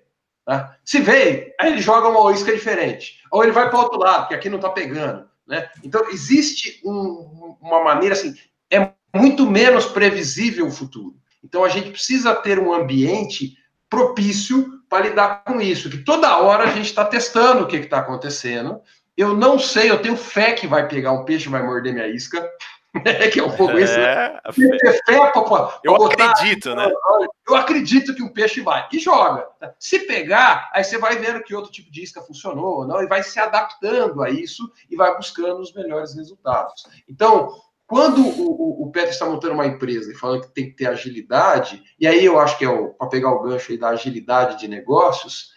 [SPEAKER 4] Tá? Se veio, aí ele joga uma isca diferente. Ou ele vai para o outro lado, que aqui não está pegando. Né? Então, existe um, uma maneira assim, é muito menos previsível o futuro. Então, a gente precisa ter um ambiente propício para lidar com isso, que toda hora a gente está testando o que está acontecendo, eu não sei, eu tenho fé que vai pegar um peixe, vai morder minha isca. que é um pouco isso. Né? É, fé, pra, pra
[SPEAKER 2] eu botar, acredito, né?
[SPEAKER 4] Eu acredito que um peixe vai. E joga. Se pegar, aí você vai vendo que outro tipo de isca funcionou ou não, e vai se adaptando a isso e vai buscando os melhores resultados. Então, quando o, o, o Petro está montando uma empresa e falando que tem que ter agilidade, e aí eu acho que é para pegar o gancho aí da agilidade de negócios,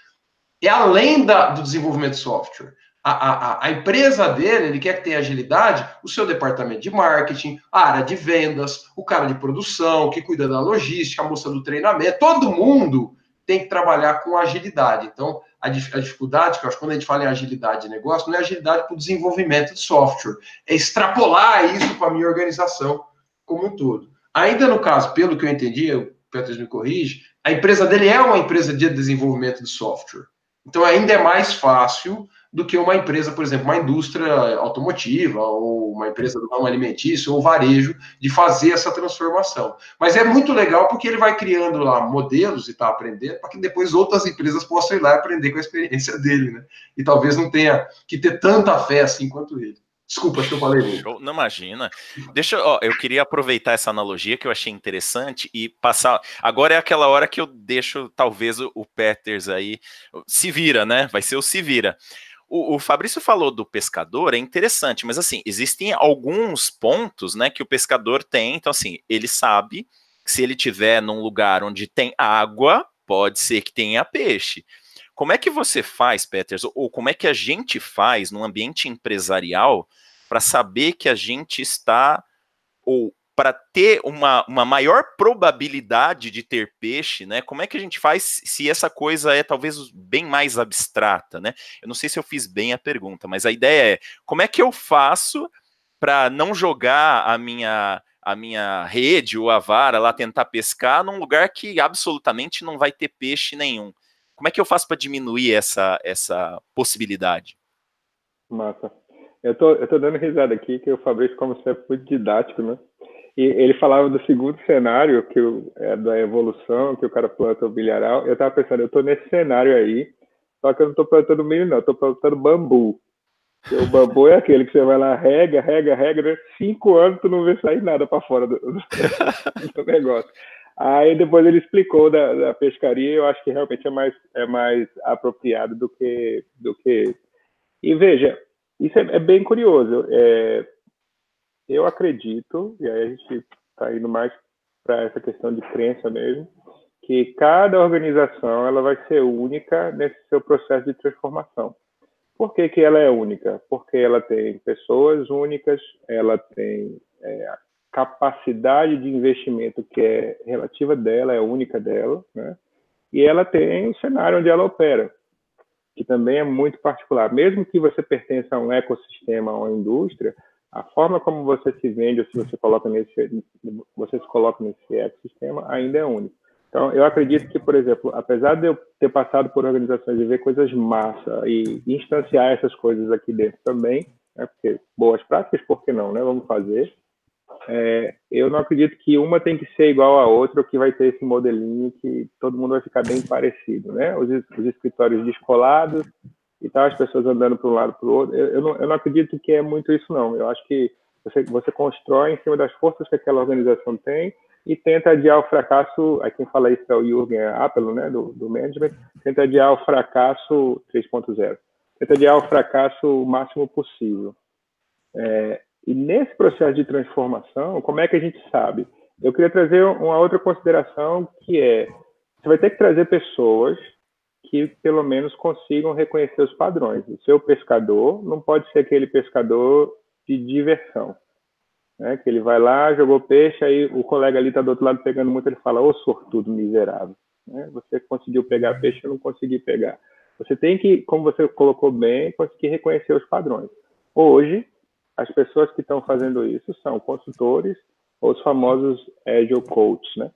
[SPEAKER 4] é além da, do desenvolvimento de software a, a, a, empresa dele, ele quer que tenha agilidade, o seu departamento de marketing, a área de vendas, o cara de produção, que cuida da logística, a moça do treinamento, todo mundo tem que trabalhar com agilidade. Então, a, a dificuldade, que eu acho quando a gente fala em agilidade de negócio, não é agilidade para o desenvolvimento de software, é extrapolar isso para a minha organização como um todo. Ainda no caso, pelo que eu entendi, o Petros me corrige, a empresa dele é uma empresa de desenvolvimento de software. Então, ainda é mais fácil do que uma empresa, por exemplo, uma indústria automotiva ou uma empresa do ramo alimentício ou varejo de fazer essa transformação. Mas é muito legal porque ele vai criando lá modelos e está aprendendo para que depois outras empresas possam ir lá aprender com a experiência dele, né? E talvez não tenha que ter tanta fé assim quanto ele. Desculpa, que eu falei muito.
[SPEAKER 2] Não imagina. Deixa, ó, eu queria aproveitar essa analogia que eu achei interessante e passar. Agora é aquela hora que eu deixo talvez o, o Peters aí se vira, né? Vai ser o se vira. O, o, Fabrício falou do pescador, é interessante, mas assim, existem alguns pontos, né, que o pescador tem, então assim, ele sabe que se ele tiver num lugar onde tem água, pode ser que tenha peixe. Como é que você faz, Peters, ou como é que a gente faz no ambiente empresarial para saber que a gente está ou para ter uma, uma maior probabilidade de ter peixe, né? Como é que a gente faz se essa coisa é talvez bem mais abstrata, né? Eu não sei se eu fiz bem a pergunta, mas a ideia é como é que eu faço para não jogar a minha a minha rede ou a vara lá tentar pescar num lugar que absolutamente não vai ter peixe nenhum. Como é que eu faço para diminuir essa essa possibilidade?
[SPEAKER 3] Massa. Eu tô, eu tô dando risada aqui, que o Fabrício, como sempre, muito didático, né? E ele falava do segundo cenário, que é da evolução, que o cara planta o bilharal. Eu estava pensando, eu estou nesse cenário aí, só que eu não estou plantando milho, não, estou plantando bambu. o bambu é aquele que você vai lá, rega, rega, rega, né? cinco anos tu não vê sair nada para fora do, do, do, negócio. Aí depois ele explicou da, da pescaria, eu acho que realmente é mais, é mais apropriado do que, do que. E veja, isso é, é bem curioso. É, eu acredito, e aí a gente está indo mais para essa questão de crença mesmo, que cada organização ela vai ser única nesse seu processo de transformação. Por que, que ela é única? Porque ela tem pessoas únicas, ela tem é, capacidade de investimento que é relativa dela, é única dela, né? e ela tem o cenário onde ela opera, que também é muito particular. Mesmo que você pertença a um ecossistema, a uma indústria, a forma como você se vende ou se você coloca nesse você se coloca nesse ecossistema ainda é único. Então, eu acredito que, por exemplo, apesar de eu ter passado por organizações e ver coisas massa e instanciar essas coisas aqui dentro também, né, porque boas práticas, por que não, né? Vamos fazer. é, eu não acredito que uma tem que ser igual à outra, ou que vai ter esse modelinho que todo mundo vai ficar bem parecido, né? Os, os escritórios descolados e tal, as pessoas andando para um lado para o outro. Eu, eu, não, eu não acredito que é muito isso, não. Eu acho que você, você constrói em cima das forças que aquela organização tem e tenta adiar o fracasso. Aí quem fala isso é o Jürgen Appel, né, do, do management. Tenta adiar o fracasso 3.0. Tenta adiar o fracasso o máximo possível. É, e nesse processo de transformação, como é que a gente sabe? Eu queria trazer uma outra consideração que é você vai ter que trazer pessoas que pelo menos consigam reconhecer os padrões. O seu pescador não pode ser aquele pescador de diversão, né? Que ele vai lá, jogou peixe, aí o colega ali está do outro lado pegando muito, ele fala: "Ô sortudo miserável, né? Você conseguiu pegar peixe, eu não consegui pegar". Você tem que, como você colocou bem, conseguir reconhecer os padrões. Hoje, as pessoas que estão fazendo isso são consultores ou os famosos agile coaches, né?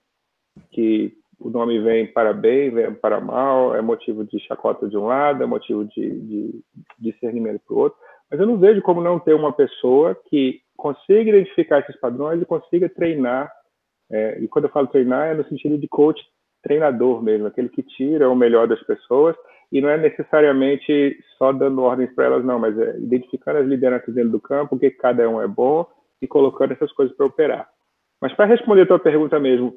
[SPEAKER 3] Que o nome vem para bem, vem para mal, é motivo de chacota de um lado, é motivo de, de discernimento para o outro. Mas eu não vejo como não ter uma pessoa que consiga identificar esses padrões e consiga treinar. É, e quando eu falo treinar, é no sentido de coach treinador mesmo, aquele que tira o melhor das pessoas e não é necessariamente só dando ordens para elas, não, mas é identificando as lideranças dentro do campo, o que cada um é bom e colocando essas coisas para operar. Mas para responder a tua pergunta mesmo,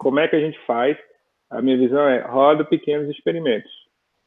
[SPEAKER 3] como é que a gente faz? A minha visão é roda pequenos experimentos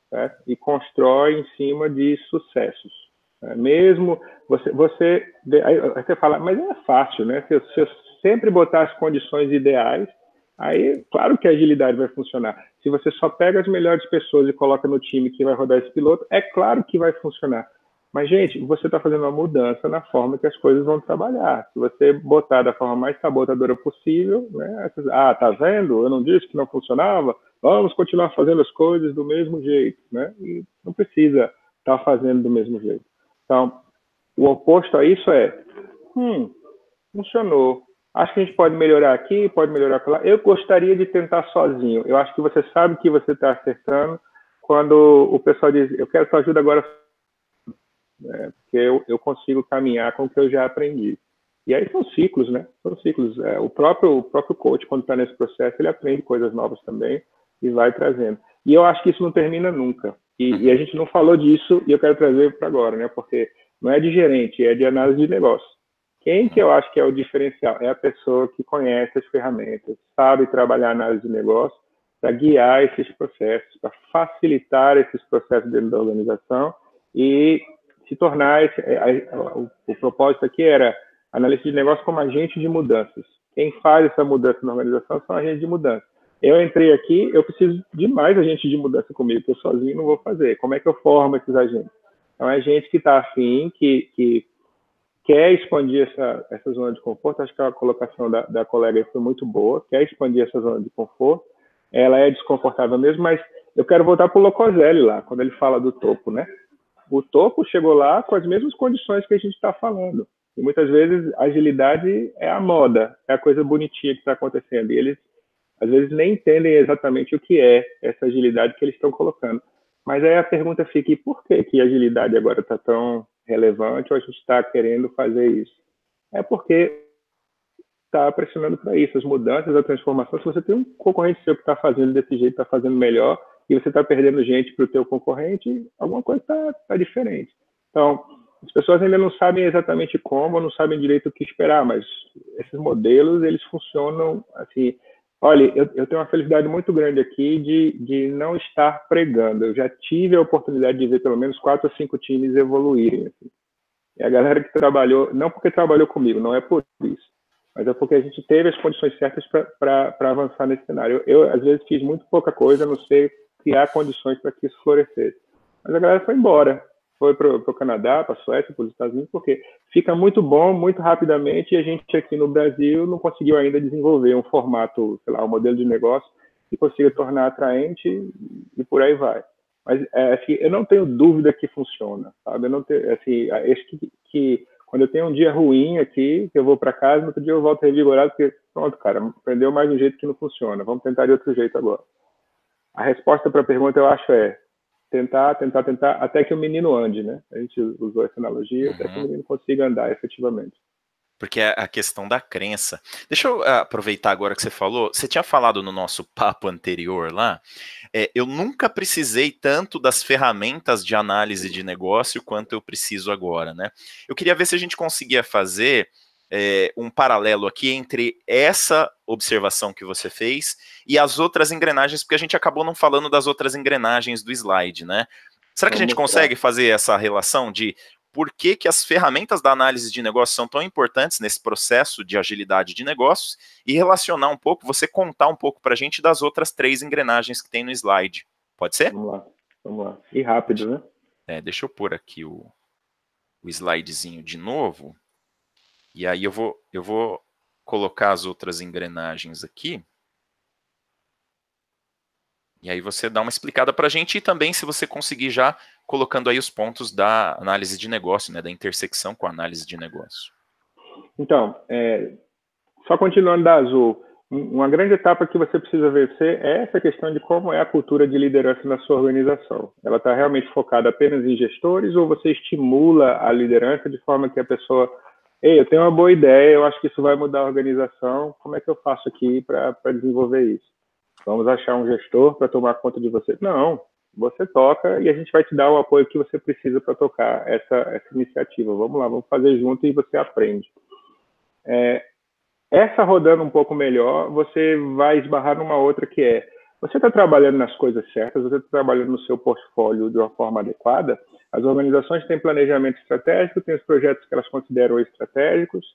[SPEAKER 3] certo? e constrói em cima de sucessos. Né? Mesmo você, você, aí você fala, mas é fácil, né? Se eu, se eu sempre botar as condições ideais, Aí, claro que a agilidade vai funcionar. Se você só pega as melhores pessoas e coloca no time que vai rodar esse piloto, é claro que vai funcionar. Mas, gente, você está fazendo uma mudança na forma que as coisas vão trabalhar. Se você botar da forma mais sabotadora possível, né? Ah, tá vendo? Eu não disse que não funcionava? Vamos continuar fazendo as coisas do mesmo jeito, né? E não precisa estar tá fazendo do mesmo jeito. Então, o oposto a isso é, hum, funcionou. Acho que a gente pode melhorar aqui, pode melhorar lá. Eu gostaria de tentar sozinho. Eu acho que você sabe que você está acertando quando o pessoal diz, eu quero sua ajuda agora né? porque eu, eu consigo caminhar com o que eu já aprendi. E aí são ciclos, né? São ciclos. É, o próprio o próprio coach, quando está nesse processo, ele aprende coisas novas também e vai trazendo. E eu acho que isso não termina nunca. E, e a gente não falou disso e eu quero trazer para agora, né? Porque não é de gerente, é de análise de negócio. Quem que eu acho que é o diferencial? É a pessoa que conhece as ferramentas, sabe trabalhar análise de negócio para guiar esses processos, para facilitar esses processos dentro da organização e se tornar esse, a, a, o, o, propósito aqui era analista de negócio como agente de mudanças. Quem faz essa mudança na organização são agentes de mudança. Eu entrei aqui, eu preciso de mais agentes de mudança comigo, que eu sozinho não vou fazer. Como é que eu formo esses agentes? Então, é gente que está afim, que, que quer expandir essa, essa zona de conforto. Acho que a colocação da, da colega foi muito boa. Quer expandir essa zona de conforto. Ela é desconfortável mesmo, mas eu quero voltar para o Locoselli lá, quando ele fala do topo, né? O topo chegou lá com as mesmas condições que a gente está falando. E muitas vezes agilidade é a moda, é a coisa bonitinha que está acontecendo. E eles, às vezes, nem entendem exatamente o que é essa agilidade que eles estão colocando. Mas aí a pergunta fica: e por que, que agilidade agora está tão relevante ou a gente está querendo fazer isso? É porque está pressionando para isso, as mudanças, a transformação. Se você tem um concorrente seu que está fazendo desse jeito, está fazendo melhor, e você está perdendo gente para o teu concorrente, alguma coisa está tá diferente. Então, as pessoas ainda não sabem exatamente como, não sabem direito o que esperar, mas esses modelos, eles funcionam assim. Olha, eu, eu tenho uma felicidade muito grande aqui de, de não estar pregando. Eu já tive a oportunidade de ver pelo menos quatro ou cinco times evoluírem. Assim. E a galera que trabalhou, não porque trabalhou comigo, não é por isso, mas é porque a gente teve as condições certas para avançar nesse cenário. Eu, eu, às vezes, fiz muito pouca coisa, não sei criar condições para que isso florescesse. Mas a galera foi embora, foi para o Canadá, para a Suécia, para os Estados Unidos, porque fica muito bom, muito rapidamente, e a gente aqui no Brasil não conseguiu ainda desenvolver um formato, sei lá, um modelo de negócio que consiga tornar atraente e por aí vai. Mas é, assim, eu não tenho dúvida que funciona, sabe? Eu não tenho, assim, acho que, que quando eu tenho um dia ruim aqui, que eu vou para casa, no outro dia eu volto revigorado, porque pronto, cara, aprendeu mais um jeito que não funciona, vamos tentar de outro jeito agora. A resposta para a pergunta, eu acho, é tentar, tentar, tentar, até que o menino ande, né? A gente usou essa analogia, uhum. até que o uhum. menino consiga andar efetivamente.
[SPEAKER 2] porque é a questão da crença. Deixa eu ah, aproveitar agora que você falou. Você tinha falado no nosso papo anterior lá. É, eu nunca precisei tanto das ferramentas de análise de negócio quanto eu preciso agora, né? Eu queria ver se a gente conseguia fazer é, um paralelo aqui entre essa observação que você fez e as outras engrenagens, porque a gente acabou não falando das outras engrenagens do slide, né? Será que a gente consegue fazer essa relação de por que, que as ferramentas da análise de negócios são tão importantes nesse processo de agilidade de negócios e relacionar um pouco, você contar um pouco para a gente das outras três engrenagens que tem no slide. Pode ser?
[SPEAKER 3] Vamos lá, vamos lá. E rápido, né?
[SPEAKER 2] É, deixa eu pôr aqui o, o slidezinho de novo. E aí eu vou, eu vou colocar as outras engrenagens aqui. E aí você dá uma explicada para a gente e também se você conseguir já colocando aí os pontos da análise de negócio, né, da intersecção com a análise de negócio.
[SPEAKER 3] Então, é, só continuando da Azul, uma grande etapa que você precisa vencer é essa questão de como é a cultura de liderança na sua organização. Ela está realmente focada apenas em gestores ou você estimula a liderança de forma que a pessoa, ei, eu tenho uma boa ideia, eu acho que isso vai mudar a organização, como é que eu faço aqui para desenvolver isso? vamos achar um gestor para tomar conta de você. Não, você toca e a gente vai te dar o apoio que você precisa para tocar essa, essa iniciativa. Vamos lá, vamos fazer junto e você aprende. É, essa rodando um pouco melhor, você vai esbarrar numa outra que é, você está trabalhando nas coisas certas, você está trabalhando no seu portfólio de uma forma adequada, as organizações têm planejamento estratégico, têm os projetos que elas consideram estratégicos,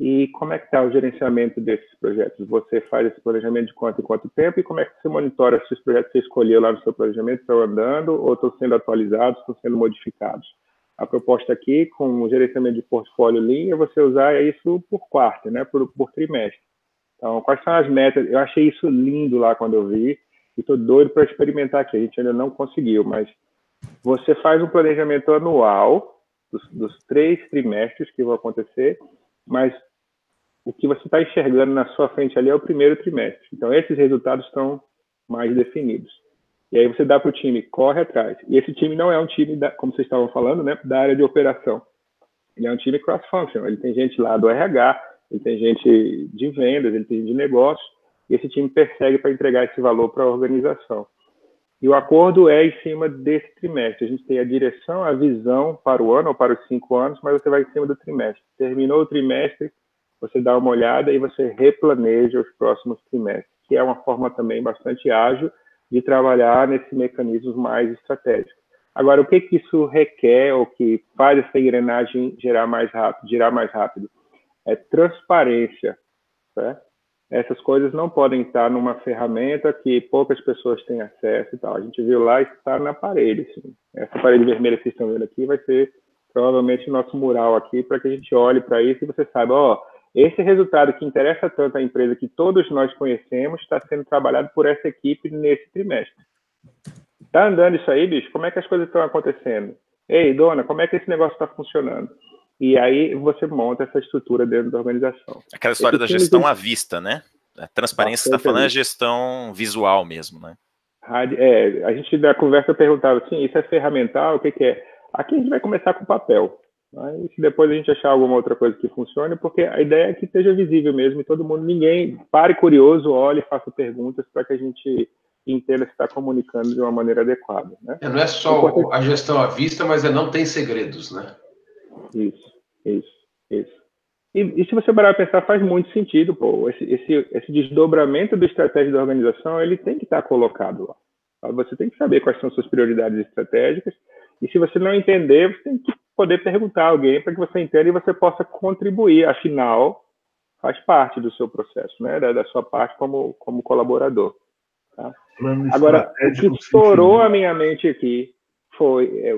[SPEAKER 3] e como é que está o gerenciamento desses projetos? Você faz esse planejamento de quanto em quanto tempo e como é que você monitora se os projetos que você escolheu lá no seu planejamento estão andando ou estão sendo atualizados, estão sendo modificados? A proposta aqui, com o gerenciamento de portfólio Lean, é você usar isso por quarto, né, por, por trimestre. Então, quais são as metas? Eu achei isso lindo lá quando eu vi e estou doido para experimentar aqui. A gente ainda não conseguiu, mas você faz um planejamento anual dos, dos três trimestres que vão acontecer, mas o que você está enxergando na sua frente ali é o primeiro trimestre. Então, esses resultados estão mais definidos. E aí você dá para o time, corre atrás. E esse time não é um time, da, como vocês estavam falando, né, da área de operação. Ele é um time cross-functional. Ele tem gente lá do RH, ele tem gente de vendas, ele tem gente de negócio. E esse time persegue para entregar esse valor para a organização. E o acordo é em cima desse trimestre. A gente tem a direção, a visão para o ano ou para os cinco anos, mas você vai em cima do trimestre. Terminou o trimestre, você dá uma olhada e você replaneja os próximos trimestres, que é uma forma também bastante ágil de trabalhar nesses mecanismos mais estratégicos. Agora, o que, que isso requer ou que faz essa engrenagem girar mais rápido? Girar mais rápido é transparência. Certo? Essas coisas não podem estar numa ferramenta que poucas pessoas têm acesso e tal. A gente viu lá está na parede. Assim. Essa parede vermelha que vocês estão vendo aqui vai ser provavelmente o nosso mural aqui para que a gente olhe para isso e você saiba, ó, esse resultado que interessa tanto à empresa que todos nós conhecemos está sendo trabalhado por essa equipe nesse trimestre. Tá andando isso aí, bicho? Como é que as coisas estão acontecendo? Ei, dona, como é que esse negócio está funcionando? E aí você monta essa estrutura dentro da organização.
[SPEAKER 2] Aquela história esse da gestão à vista, né? A transparência está falando é gestão visual mesmo, né?
[SPEAKER 3] É, a gente da conversa perguntava assim, isso é ferramental, o que, que é? Aqui a gente vai começar com papel. Aí, se depois a gente achar alguma outra coisa que funcione, porque a ideia é que esteja visível mesmo e todo mundo, ninguém pare curioso, olhe, faça perguntas para que a gente entenda se está comunicando de uma maneira adequada. Né?
[SPEAKER 4] É, não é só a gestão à vista, mas é não tem segredos, né?
[SPEAKER 3] Isso, isso, isso. E, e se você parar para pensar, faz muito sentido, pô. Esse, esse, esse desdobramento da estratégia da organização, ele tem que estar tá colocado lá. Você tem que saber quais são suas prioridades estratégicas. E se você não entender, você tem que poder perguntar a alguém para que você entenda e você possa contribuir. Afinal, faz parte do seu processo, né? Da, da sua parte como, como colaborador. Tá? Agora, o que estourou a minha mente aqui foi. É,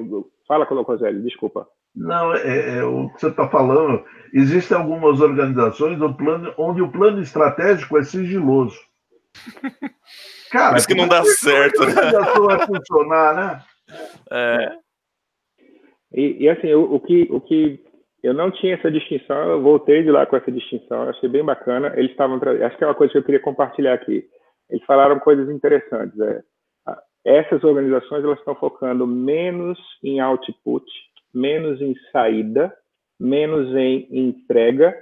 [SPEAKER 3] fala, Colocoselli, desculpa.
[SPEAKER 5] Não, é, é, o que você está falando, existem algumas organizações plano, onde o plano estratégico é sigiloso.
[SPEAKER 2] Cara, Mas que não dá é certo. A
[SPEAKER 5] organização vai funcionar, né?
[SPEAKER 2] É.
[SPEAKER 3] E, e assim, o, o, que, o que eu não tinha essa distinção, eu voltei de lá com essa distinção, achei bem bacana. Eles estavam, acho que é uma coisa que eu queria compartilhar aqui. Eles falaram coisas interessantes. É, essas organizações elas estão focando menos em output, menos em saída, menos em entrega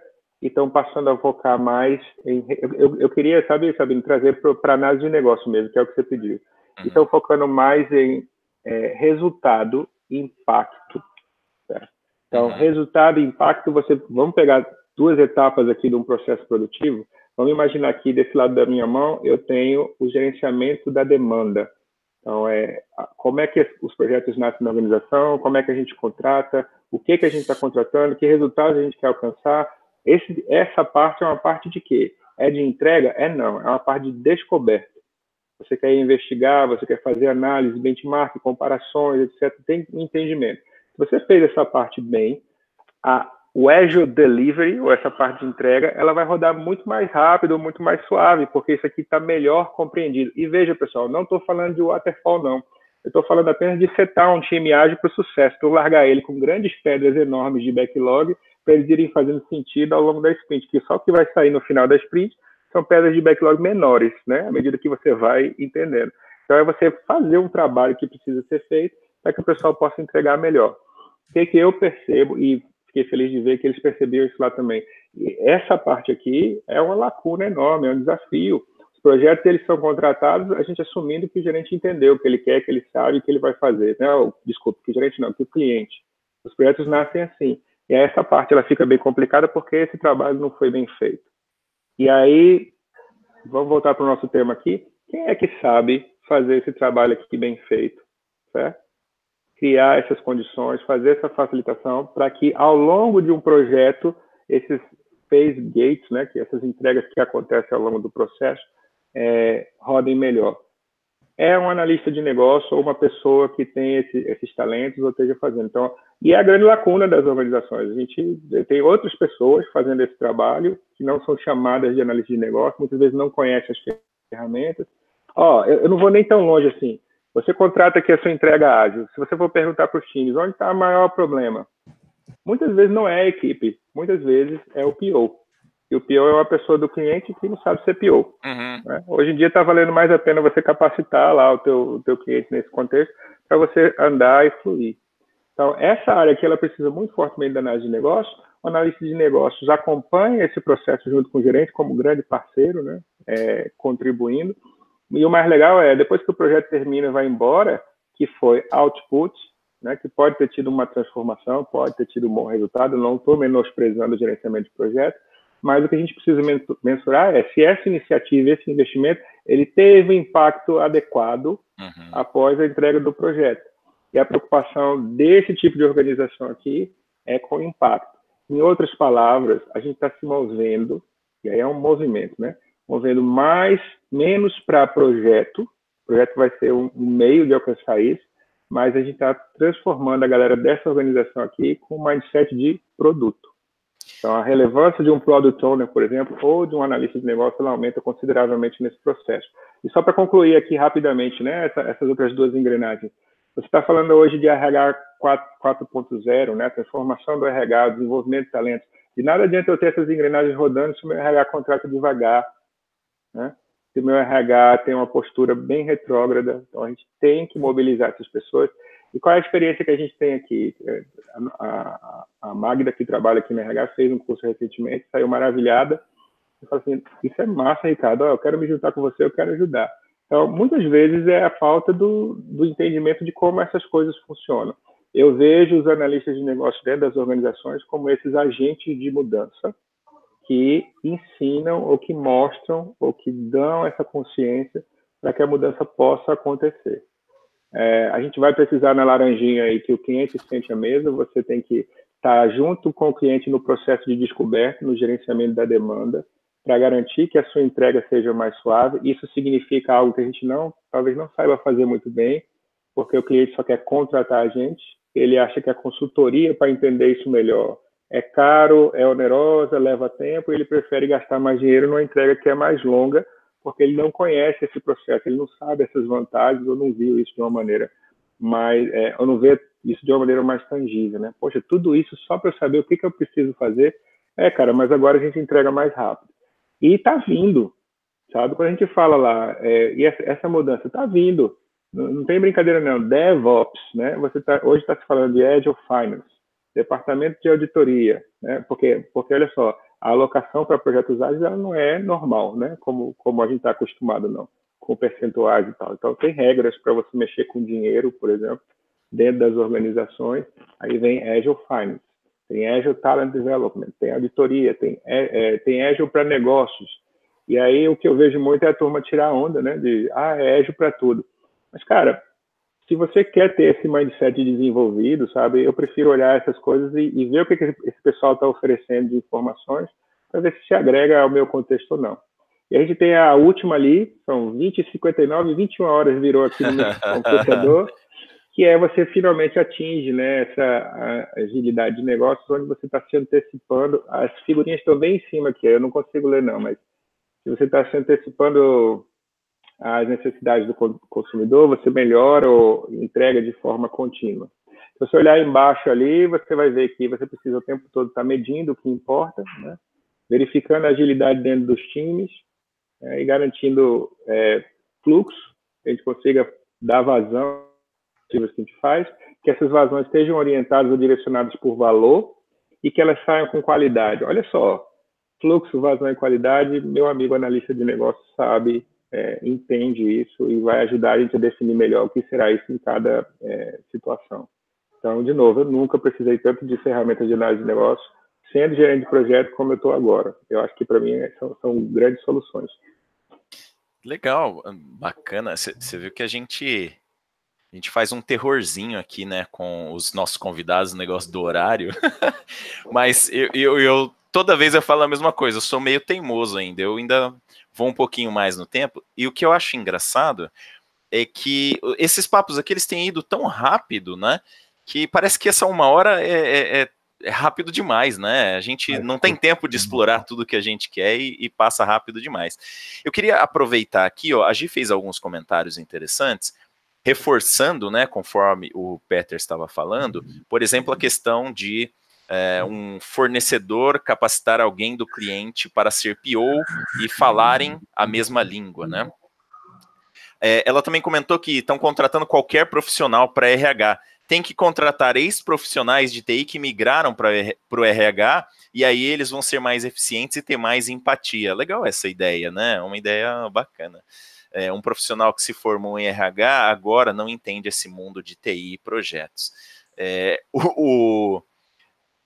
[SPEAKER 3] e estão passando a focar mais em. Eu, eu queria, sabe, sabe trazer para análise de negócio mesmo, que é o que você pediu. Uhum. Estão focando mais em é, resultado e impacto. Certo? Então, uhum. resultado e impacto, você. Vamos pegar duas etapas aqui de um processo produtivo. Vamos imaginar aqui, desse lado da minha mão, eu tenho o gerenciamento da demanda. Então, é como é que os projetos nascem na organização, como é que a gente contrata, o que, que a gente está contratando, que resultados a gente quer alcançar, esse, essa parte é uma parte de quê? É de entrega? É não, é uma parte de descoberta. Você quer investigar, você quer fazer análise, benchmark, comparações, etc. Tem entendimento. Se você fez essa parte bem, a, o Azure Delivery, ou essa parte de entrega, ela vai rodar muito mais rápido, muito mais suave, porque isso aqui está melhor compreendido. E veja, pessoal, não estou falando de waterfall, não. Eu estou falando apenas de setar um time ágil para o sucesso, para largar ele com grandes pedras enormes de backlog para eles irem fazendo sentido ao longo da sprint, que só o que vai sair no final da sprint são pedras de backlog menores, né? À medida que você vai entendendo. Então é você fazer um trabalho que precisa ser feito para que o pessoal possa entregar melhor. O que, que eu percebo, e fiquei feliz de ver que eles perceberam isso lá também. E essa parte aqui é uma lacuna enorme, é um desafio. Os projetos eles são contratados, a gente assumindo que o gerente entendeu o que ele quer, que ele sabe, o que ele vai fazer. Né? Desculpa, que o gerente não, que o cliente. Os projetos nascem assim. E essa parte ela fica bem complicada porque esse trabalho não foi bem feito. E aí, vamos voltar para o nosso tema aqui. Quem é que sabe fazer esse trabalho aqui bem feito? Certo? Criar essas condições, fazer essa facilitação para que ao longo de um projeto, esses phase gates, né, que essas entregas que acontecem ao longo do processo, é, rodem melhor é um analista de negócio ou uma pessoa que tem esse, esses talentos ou esteja fazendo. Então, e é a grande lacuna das organizações. A gente tem outras pessoas fazendo esse trabalho que não são chamadas de analista de negócio, muitas vezes não conhecem as ferramentas. Ó, oh, eu, eu não vou nem tão longe assim. Você contrata aqui a sua entrega ágil. Se você for perguntar para os times onde está o maior problema, muitas vezes não é a equipe, muitas vezes é o PO. E o PO é uma pessoa do cliente que não sabe ser PO. Uhum. Né? Hoje em dia está valendo mais a pena você capacitar lá o teu, o teu cliente nesse contexto para você andar e fluir. Então, essa área aqui, ela precisa muito fortemente da análise de negócio. O analista de negócios acompanha esse processo junto com o gerente como grande parceiro, né? É, contribuindo. E o mais legal é, depois que o projeto termina e vai embora, que foi output, né, que pode ter tido uma transformação, pode ter tido um bom resultado, não estou menosprezando o gerenciamento de projeto, mas o que a gente precisa mensurar é se essa iniciativa, esse investimento, ele teve impacto adequado uhum. após a entrega do projeto. E a preocupação desse tipo de organização aqui é com o impacto. Em outras palavras, a gente está se movendo, e aí é um movimento, né? Movendo mais, menos para projeto, o projeto vai ser um, meio de alcançar isso, mas a gente está transformando a galera dessa organização aqui com um mindset de produto. Então, a relevância de um product owner, por exemplo, ou de um analista de negócio, ela aumenta consideravelmente nesse processo. E só para concluir aqui rapidamente, né, essa, essas outras duas engrenagens. Você está falando hoje de RH 4.0, né, transformação do RH, desenvolvimento de talentos. De nada adianta eu ter essas engrenagens rodando se o meu RH contrata devagar, né? se o meu RH tem uma postura bem retrógrada. Então, a gente tem que mobilizar essas pessoas. E qual é a experiência que a gente tem aqui? A, a, a Magda, que trabalha aqui no RH, fez um curso recentemente, saiu maravilhada. E falou assim: Isso é massa, Ricardo. eu quero me juntar com você, eu quero ajudar. Então, muitas vezes é a falta do, do entendimento de como essas coisas funcionam. Eu vejo os analistas de negócio dentro das organizações como esses agentes de mudança que ensinam ou que mostram ou que dão essa consciência para que a mudança possa acontecer. É, a gente vai precisar na laranjinha aí que o cliente sente a mesa, você tem que estar junto com o cliente no processo de descoberta, no gerenciamento da demanda, para garantir que a sua entrega seja mais suave. Isso significa algo que a gente não, talvez não saiba fazer muito bem, porque o cliente só quer contratar a gente, ele acha que a consultoria para entender isso melhor é caro, é onerosa, leva tempo, e ele prefere gastar mais dinheiro numa entrega que é mais longa, porque ele não conhece esse processo, ele não sabe essas vantagens ou não viu isso de uma maneira mais, é, ou não vê isso de uma maneira mais tangível, né? Poxa, tudo isso só para eu saber o que, que eu preciso fazer. É, cara, mas agora a gente entrega mais rápido. E está vindo, sabe? Quando a gente fala lá, é, e essa, essa mudança está vindo, não, não, tem brincadeira não, DevOps, né? Você tá, hoje está se falando de Agile Finance, Departamento de Auditoria, né? Porque, porque olha só, a alocação para projetos ágeis ela não é normal, né? Como, como a gente está acostumado, não, com percentuais e tal. Então, tem regras para você mexer com dinheiro, por exemplo, dentro das organizações. Aí vem Agile Finance, tem Agile Talent Development, tem auditoria, tem, é, é, tem Agile para negócios. E aí o que eu vejo muito é a turma tirar onda, né? De, ah, é Agile para tudo. Mas, cara, se você quer ter esse mindset desenvolvido, sabe, eu prefiro olhar essas coisas e, e ver o que, que esse pessoal está oferecendo de informações para ver se se agrega ao meu contexto ou não. E a gente tem a última ali, são 20, 59, 21 horas virou aqui no meu computador, que é você finalmente atinge né, essa agilidade de negócios, onde você está se antecipando. As figurinhas estão bem em cima aqui, eu não consigo ler não, mas se você está se antecipando às necessidades do consumidor, você melhora ou entrega de forma contínua. Se você olhar embaixo ali, você vai ver que você precisa o tempo todo estar medindo o que importa, né? verificando a agilidade dentro dos times é, e garantindo é, fluxo, que a gente consiga dar vazão que a gente faz, que essas vazões estejam orientadas ou direcionadas por valor e que elas saiam com qualidade. Olha só, fluxo, vazão e qualidade, meu amigo analista de negócios sabe é, entende isso e vai ajudar a gente a definir melhor o que será isso em cada é, situação. Então, de novo, eu nunca precisei tanto de ferramentas de análise de negócio sendo gerente de projeto como eu estou agora. Eu acho que para mim são, são, grandes soluções.
[SPEAKER 2] Legal, bacana. Você viu que a gente a gente faz um terrorzinho aqui, né, com os nossos convidados, o negócio do horário. Mas eu, eu, eu, toda vez eu falo a mesma coisa, eu sou meio teimoso ainda. Eu ainda vou um pouquinho mais no tempo. E o que eu acho engraçado é que esses papos aqui eles têm ido tão rápido, né? Que parece que essa uma hora é, é, é, é rápido demais, né? A gente não tem tempo de explorar tudo que a gente quer e, e, passa rápido demais. Eu queria aproveitar aqui, ó, a Gi fez alguns comentários interessantes, reforçando, né, conforme o Peter estava falando, por exemplo, a questão de é, um fornecedor capacitar alguém do cliente para ser PO e falarem a mesma língua, né? É, ela também comentou que estão contratando qualquer profissional para RH. Tem que contratar ex-profissionais de TI que migraram para o RH e aí eles vão ser mais eficientes e ter mais empatia. Legal essa ideia, né? Uma ideia bacana. É, um profissional que se formou em RH agora não entende esse mundo de TI e projetos. É, o, o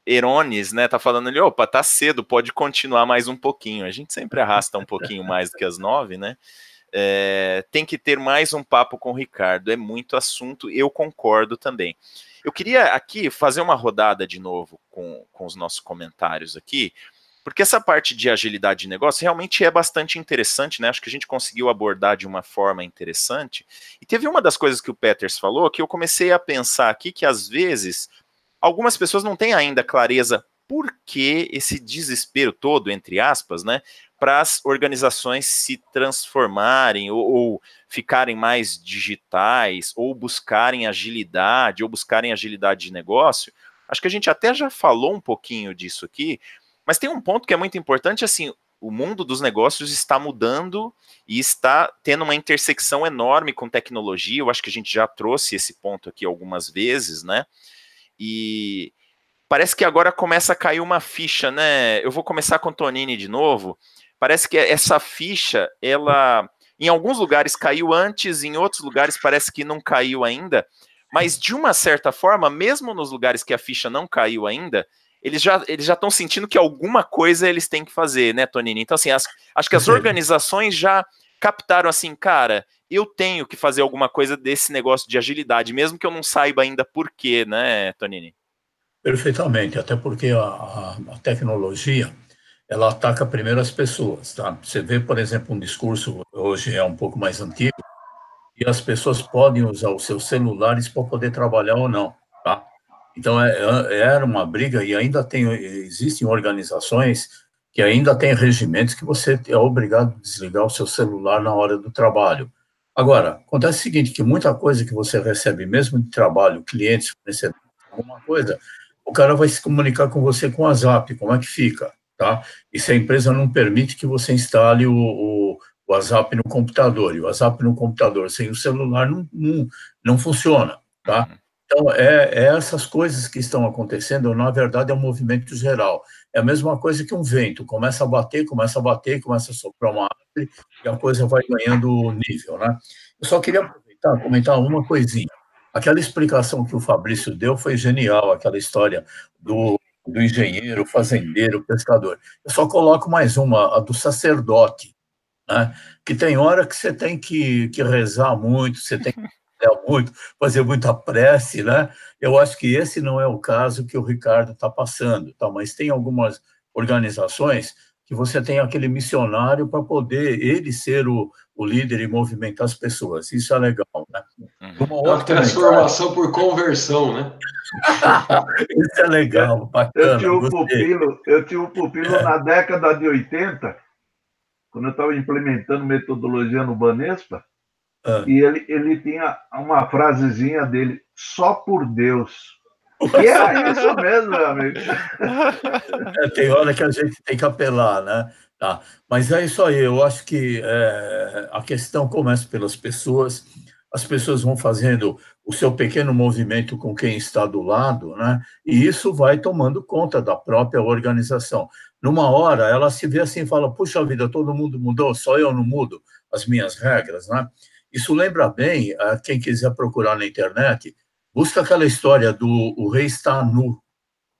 [SPEAKER 2] Erones, né, tá falando ali, opa, tá cedo, pode continuar mais um pouquinho. A gente sempre arrasta um pouquinho mais do que as nove, né? É, tem que ter mais um papo com o Ricardo, é muito assunto, eu concordo também. Eu queria aqui fazer uma rodada de novo com, com os nossos comentários aqui, porque essa parte de agilidade de negócio realmente é bastante interessante, né? Acho que a gente conseguiu abordar de uma forma interessante. E teve uma das coisas que o Peters falou que eu comecei a pensar aqui que às vezes algumas pessoas não têm ainda clareza por que esse desespero todo, entre aspas, né, para as organizações se transformarem ou, ou, ficarem mais digitais, ou buscarem agilidade, ou buscarem agilidade de negócio. Acho que a gente até já falou um pouquinho disso aqui, mas tem um ponto que é muito importante, assim, o mundo dos negócios está mudando e está tendo uma intersecção enorme com tecnologia. Eu acho que a gente já trouxe esse ponto aqui algumas vezes, né? E parece que agora começa a cair uma ficha, né? Eu vou começar com Tonini de novo. Parece que essa ficha, ela em alguns lugares caiu antes, em outros lugares parece que não caiu ainda. Mas de uma certa forma, mesmo nos lugares que a ficha não caiu ainda, eles já eles já estão sentindo que alguma coisa eles têm que fazer, né, Tonini? Então assim, as, acho que as organizações já captaram assim, cara, eu tenho que fazer alguma coisa desse negócio de agilidade, mesmo que eu não saiba ainda por quê, né, Tonini?
[SPEAKER 6] Perfeitamente, até porque a, a, tecnologia ela ataca primeiro as pessoas, tá? Você vê, por exemplo, um discurso hoje é um pouco mais antigo e as pessoas podem usar os seus celulares para poder trabalhar ou não, tá? Então é, é, era uma briga e ainda tem existem organizações que ainda tem regimentos que você é obrigado a desligar o seu celular na hora do trabalho. Agora, acontece o seguinte, que muita coisa que você recebe, mesmo de trabalho, clientes fornecendo alguma coisa, o cara vai se comunicar com você com o WhatsApp, como é que fica, tá? E se a empresa não permite que você instale o, o, o WhatsApp no computador, e o WhatsApp no computador sem o celular não, não, não funciona, tá? Então, é, é, essas coisas que estão acontecendo, na verdade, é um movimento geral. É a mesma coisa que um vento, começa a bater, começa a bater, começa a soprar uma árvore, e a coisa vai ganhando nível, né? Eu só queria aproveitar, comentar uma coisinha. Aquela explicação que o Fabrício deu foi genial, aquela história do, do engenheiro, fazendeiro, pescador. Eu só coloco mais uma, a do sacerdote, né? que tem hora que você tem que, que rezar muito, você tem que muito, fazer muita prece, né? Eu acho que esse não é o caso que o Ricardo está passando, tá? mas tem algumas organizações que você tem aquele missionário para poder ele ser o, o líder e movimentar as pessoas. Isso é legal, né?
[SPEAKER 4] Uhum. Uma outra transformação por conversão, né?
[SPEAKER 6] Isso é legal, bacana.
[SPEAKER 5] Eu tinha um pupilo, eu tinha um pupilo é. na década de 80, quando eu estava implementando metodologia no Banespa, ah. E ele, ele tinha uma frasezinha dele, só por Deus. E é isso mesmo, meu amigo.
[SPEAKER 6] É, tem hora que a gente tem que apelar, né? Tá. Mas é isso aí, eu acho que é, a questão começa pelas pessoas, as pessoas vão fazendo o seu pequeno movimento com quem está do lado, né? E isso vai tomando conta da própria organização. Numa hora, ela se vê assim e fala: puxa vida, todo mundo mudou, só eu não mudo as minhas regras, né? Isso lembra bem, a quem quiser procurar na internet, busca aquela história do o rei está nu,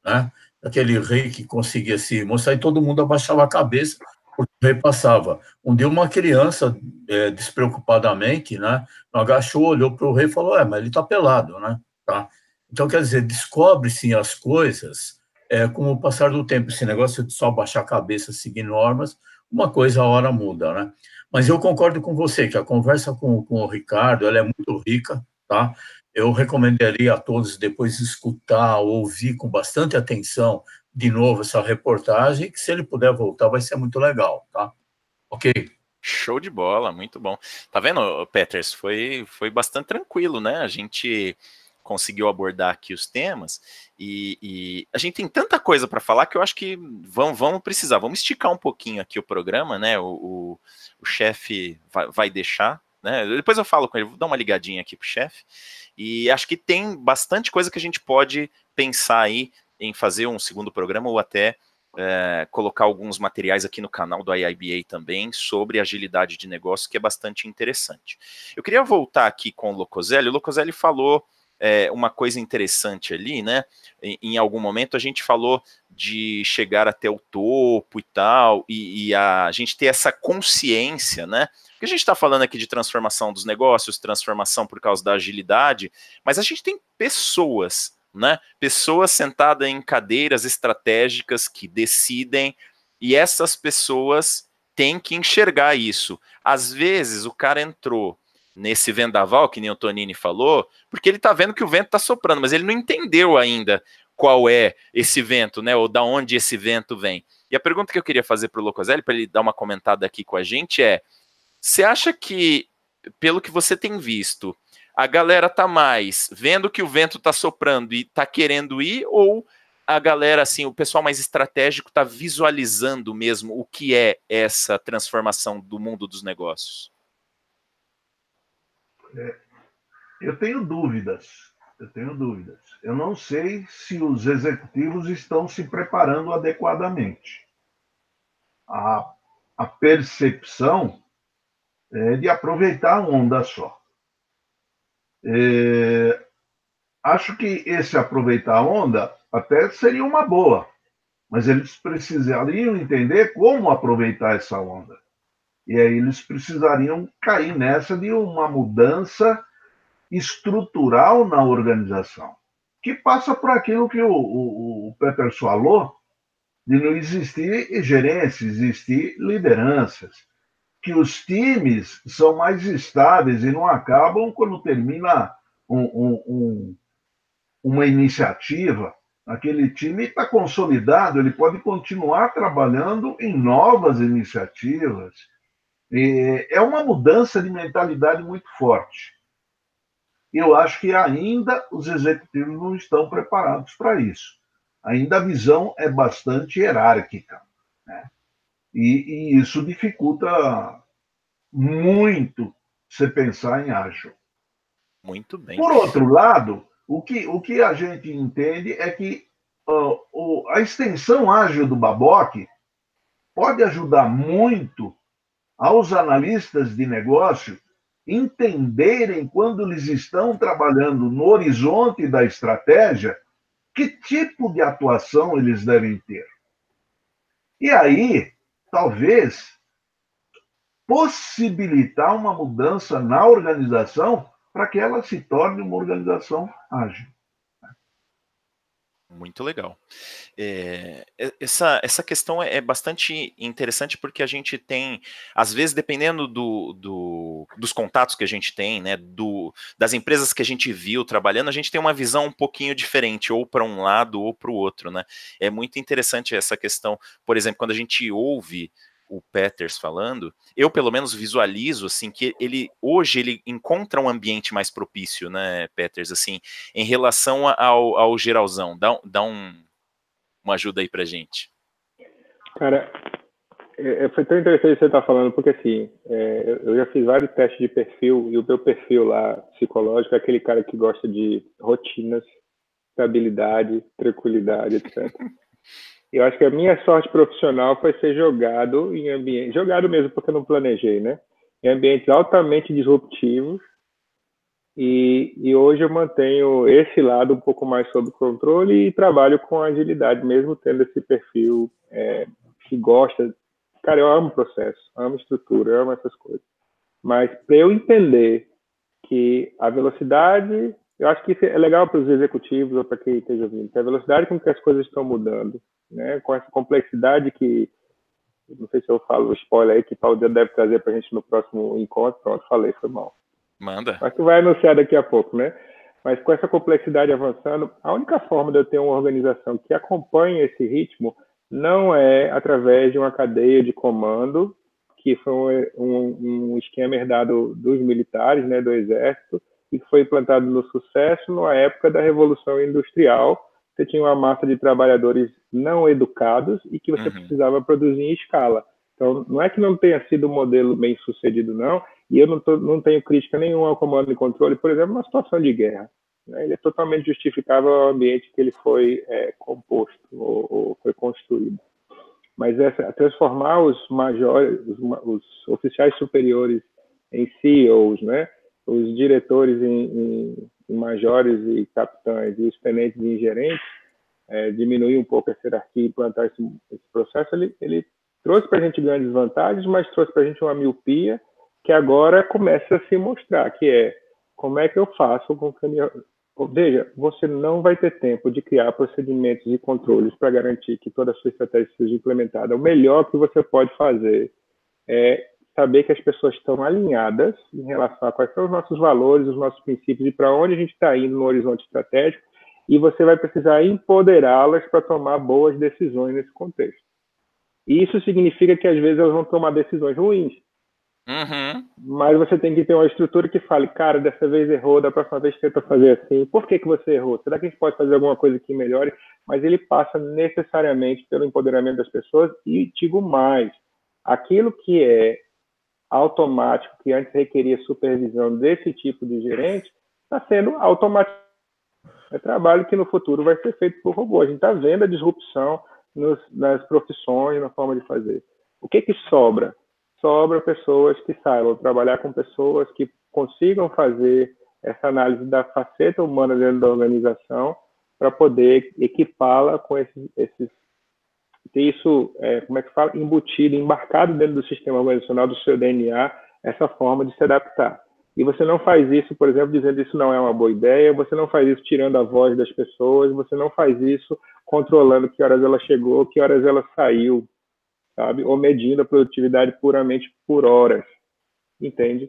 [SPEAKER 6] né? Aquele rei que conseguia se mostrar e todo mundo abaixava a cabeça porque o rei passava. Um dia uma criança, é, despreocupadamente, né, agachou, olhou para o rei e falou, é, mas ele está pelado, né? Tá? Então, quer dizer, descobre-se as coisas é, com o passar do tempo. Esse negócio de só baixar a cabeça, seguir normas, uma coisa a hora muda, né? Mas eu concordo com você que a conversa com, com o Ricardo ela é muito rica, tá? Eu recomendaria a todos depois escutar, ouvir com bastante atenção de novo essa reportagem, que se ele puder voltar vai ser muito legal, tá? Ok?
[SPEAKER 2] Show de bola, muito bom. Tá vendo, Peters? Foi, foi bastante tranquilo, né? A gente conseguiu abordar aqui os temas e, e a gente tem tanta coisa para falar que eu acho que vamos, vamos precisar, vamos esticar um pouquinho aqui o programa, né? O, o, o chefe vai, vai, deixar, né? Depois eu falo com ele, vou dar uma ligadinha aqui pro chefe. E acho que tem bastante coisa que a gente pode pensar aí em fazer um segundo programa ou até é, colocar alguns materiais aqui no canal do IIBA também sobre agilidade de negócio, que é bastante interessante. Eu queria voltar aqui com o Locoselli. O Locoselli falou é, uma coisa interessante ali, né? Em, em, algum momento a gente falou de chegar até o topo e tal, e, e a, a gente ter essa consciência, né? Porque a gente está falando aqui de transformação dos negócios, transformação por causa da agilidade, mas a gente tem pessoas, né? Pessoas sentadas em cadeiras estratégicas que decidem, e essas pessoas têm que enxergar isso. Às vezes o cara entrou nesse vendaval, que nem o Tonini falou, porque ele está vendo que o vento está soprando, mas ele não entendeu ainda qual é esse vento, né? Ou da onde esse vento vem. E a pergunta que eu queria fazer para o Locoselli, para ele dar uma comentada aqui com a gente, é: você acha que, pelo que você tem visto, a galera tá mais vendo que o vento está soprando e está querendo ir, ou a galera, assim, o pessoal mais estratégico está visualizando mesmo o que é essa transformação do mundo dos negócios?
[SPEAKER 5] É, eu tenho dúvidas. Eu tenho dúvidas. Eu não sei se os executivos estão se preparando adequadamente. A, a percepção é de aproveitar uma onda só. É, acho que esse aproveitar a onda até seria uma boa, mas eles precisariam entender como aproveitar essa onda. E aí eles precisariam cair nessa de uma mudança estrutural na organização, que passa por aquilo que o, o, o falou, de não existir gerência, existir lideranças, que os times são mais estáveis e não acabam quando termina um, um, um, uma iniciativa. Aquele time está consolidado, ele pode continuar trabalhando em novas iniciativas, é uma mudança de mentalidade muito forte. Eu acho que ainda os executivos não estão preparados para isso. Ainda a visão é bastante hierárquica. Né? E, e, isso dificulta muito você pensar em ágil.
[SPEAKER 2] Muito bem.
[SPEAKER 5] Por outro lado, o que, o que a gente entende é que uh, o, a extensão ágil do Baboc pode ajudar muito aos analistas de negócio entenderem quando eles estão trabalhando no horizonte da estratégia que tipo de atuação eles devem ter. E aí, talvez, possibilitar uma mudança na organização para que ela se torne uma organização ágil.
[SPEAKER 2] Muito legal. É, essa, essa questão é, é bastante interessante porque a gente tem, às vezes, dependendo do, do, dos contatos que a gente tem, né, do, das empresas que a gente viu trabalhando, a gente tem uma visão um pouquinho diferente, ou para um lado ou para o outro. Né? É muito interessante essa questão, por exemplo, quando a gente ouve o Peters falando, eu pelo menos visualizo assim que ele hoje ele encontra um ambiente mais propício, né, Peters, assim, em relação ao, ao geralzão. Dá, dá um, uma ajuda aí pra gente.
[SPEAKER 3] Cara, é, é foi tão interessante você estar tá falando, porque assim, é, eu já fiz vários testes de perfil, e o meu perfil lá, psicológico, é aquele cara que gosta de rotinas, estabilidade, tranquilidade, etc. Eu acho que a minha sorte profissional foi ser jogado em ambiente, jogado mesmo porque eu não planejei, né? Em ambientes altamente disruptivos. E, e hoje eu mantenho esse lado um pouco mais sob controle e trabalho com agilidade, mesmo tendo esse perfil é, que gosta. Cara, eu amo processo, amo estrutura, amo essas coisas. Mas para eu entender que a velocidade eu acho que isso é legal para os executivos ou para quem esteja ouvindo, a velocidade com que as coisas estão mudando, né, com essa complexidade que, não sei se eu falo o spoiler aí, que dia deve trazer para a gente no próximo encontro, pronto, falei, foi mal.
[SPEAKER 2] Manda.
[SPEAKER 3] Mas que vai anunciar daqui a pouco, né? Mas com essa complexidade avançando, a única forma de eu ter uma organização que acompanhe esse ritmo não é através de uma cadeia de comando, que foi um, um, um esquema herdado dos militares, né, do exército, e que foi implantado no sucesso na época da Revolução Industrial. Você tinha uma massa de trabalhadores não educados e que você uhum. precisava produzir em escala. Então, não é que não tenha sido um modelo bem sucedido, não, e eu não, tô, não tenho crítica nenhuma ao comando e controle, por exemplo, numa situação de guerra. Né? Ele é totalmente justificável ao ambiente que ele foi é, composto ou, ou, foi construído. Mas essa, transformar os majores, os, os oficiais superiores em CEOs, né? Os diretores em, em, majores e capitães e os tenentes em gerentes, é, diminuir um pouco essa hierarquia e implantar esse, esse processo, ele, ele trouxe para a gente grandes vantagens, mas trouxe para a gente uma miopia que agora começa a se mostrar, que é como é que eu faço com que minha... Veja, você não vai ter tempo de criar procedimentos e controles para garantir que toda a sua estratégia seja implementada. O melhor que você pode fazer é saber que as pessoas estão alinhadas em relação a quais são os nossos valores, os nossos princípios e para onde a gente está indo no horizonte estratégico, e você vai precisar empoderá-las para tomar boas decisões nesse contexto. E isso significa que às vezes elas vão tomar decisões ruins.
[SPEAKER 2] Uhum.
[SPEAKER 3] Mas você tem que ter uma estrutura que fale, cara, dessa vez errou, da próxima vez tenta fazer assim. Por que, que você errou? Será que a gente pode fazer alguma coisa que melhore? Mas ele passa necessariamente pelo empoderamento das pessoas e digo mais, aquilo que é automático, que antes requeria supervisão desse tipo de gerente, está sendo automatizado. É trabalho que no futuro vai ser feito por robô. A gente está vendo a disrupção nos, nas profissões, na forma de fazer. O que, que sobra? Sobra pessoas que saibam trabalhar com pessoas que consigam fazer essa análise da faceta humana dentro da organização para poder equipá-la com esses, esses ter isso, é, como é que fala, embutido, embarcado dentro do sistema organizacional do seu DNA, essa forma de se adaptar. E você não faz isso, por exemplo, dizendo isso não é uma boa ideia, você não faz isso tirando a voz das pessoas, você não faz isso controlando que horas ela chegou, que horas ela saiu, sabe? Ou medindo a produtividade puramente por horas, entende?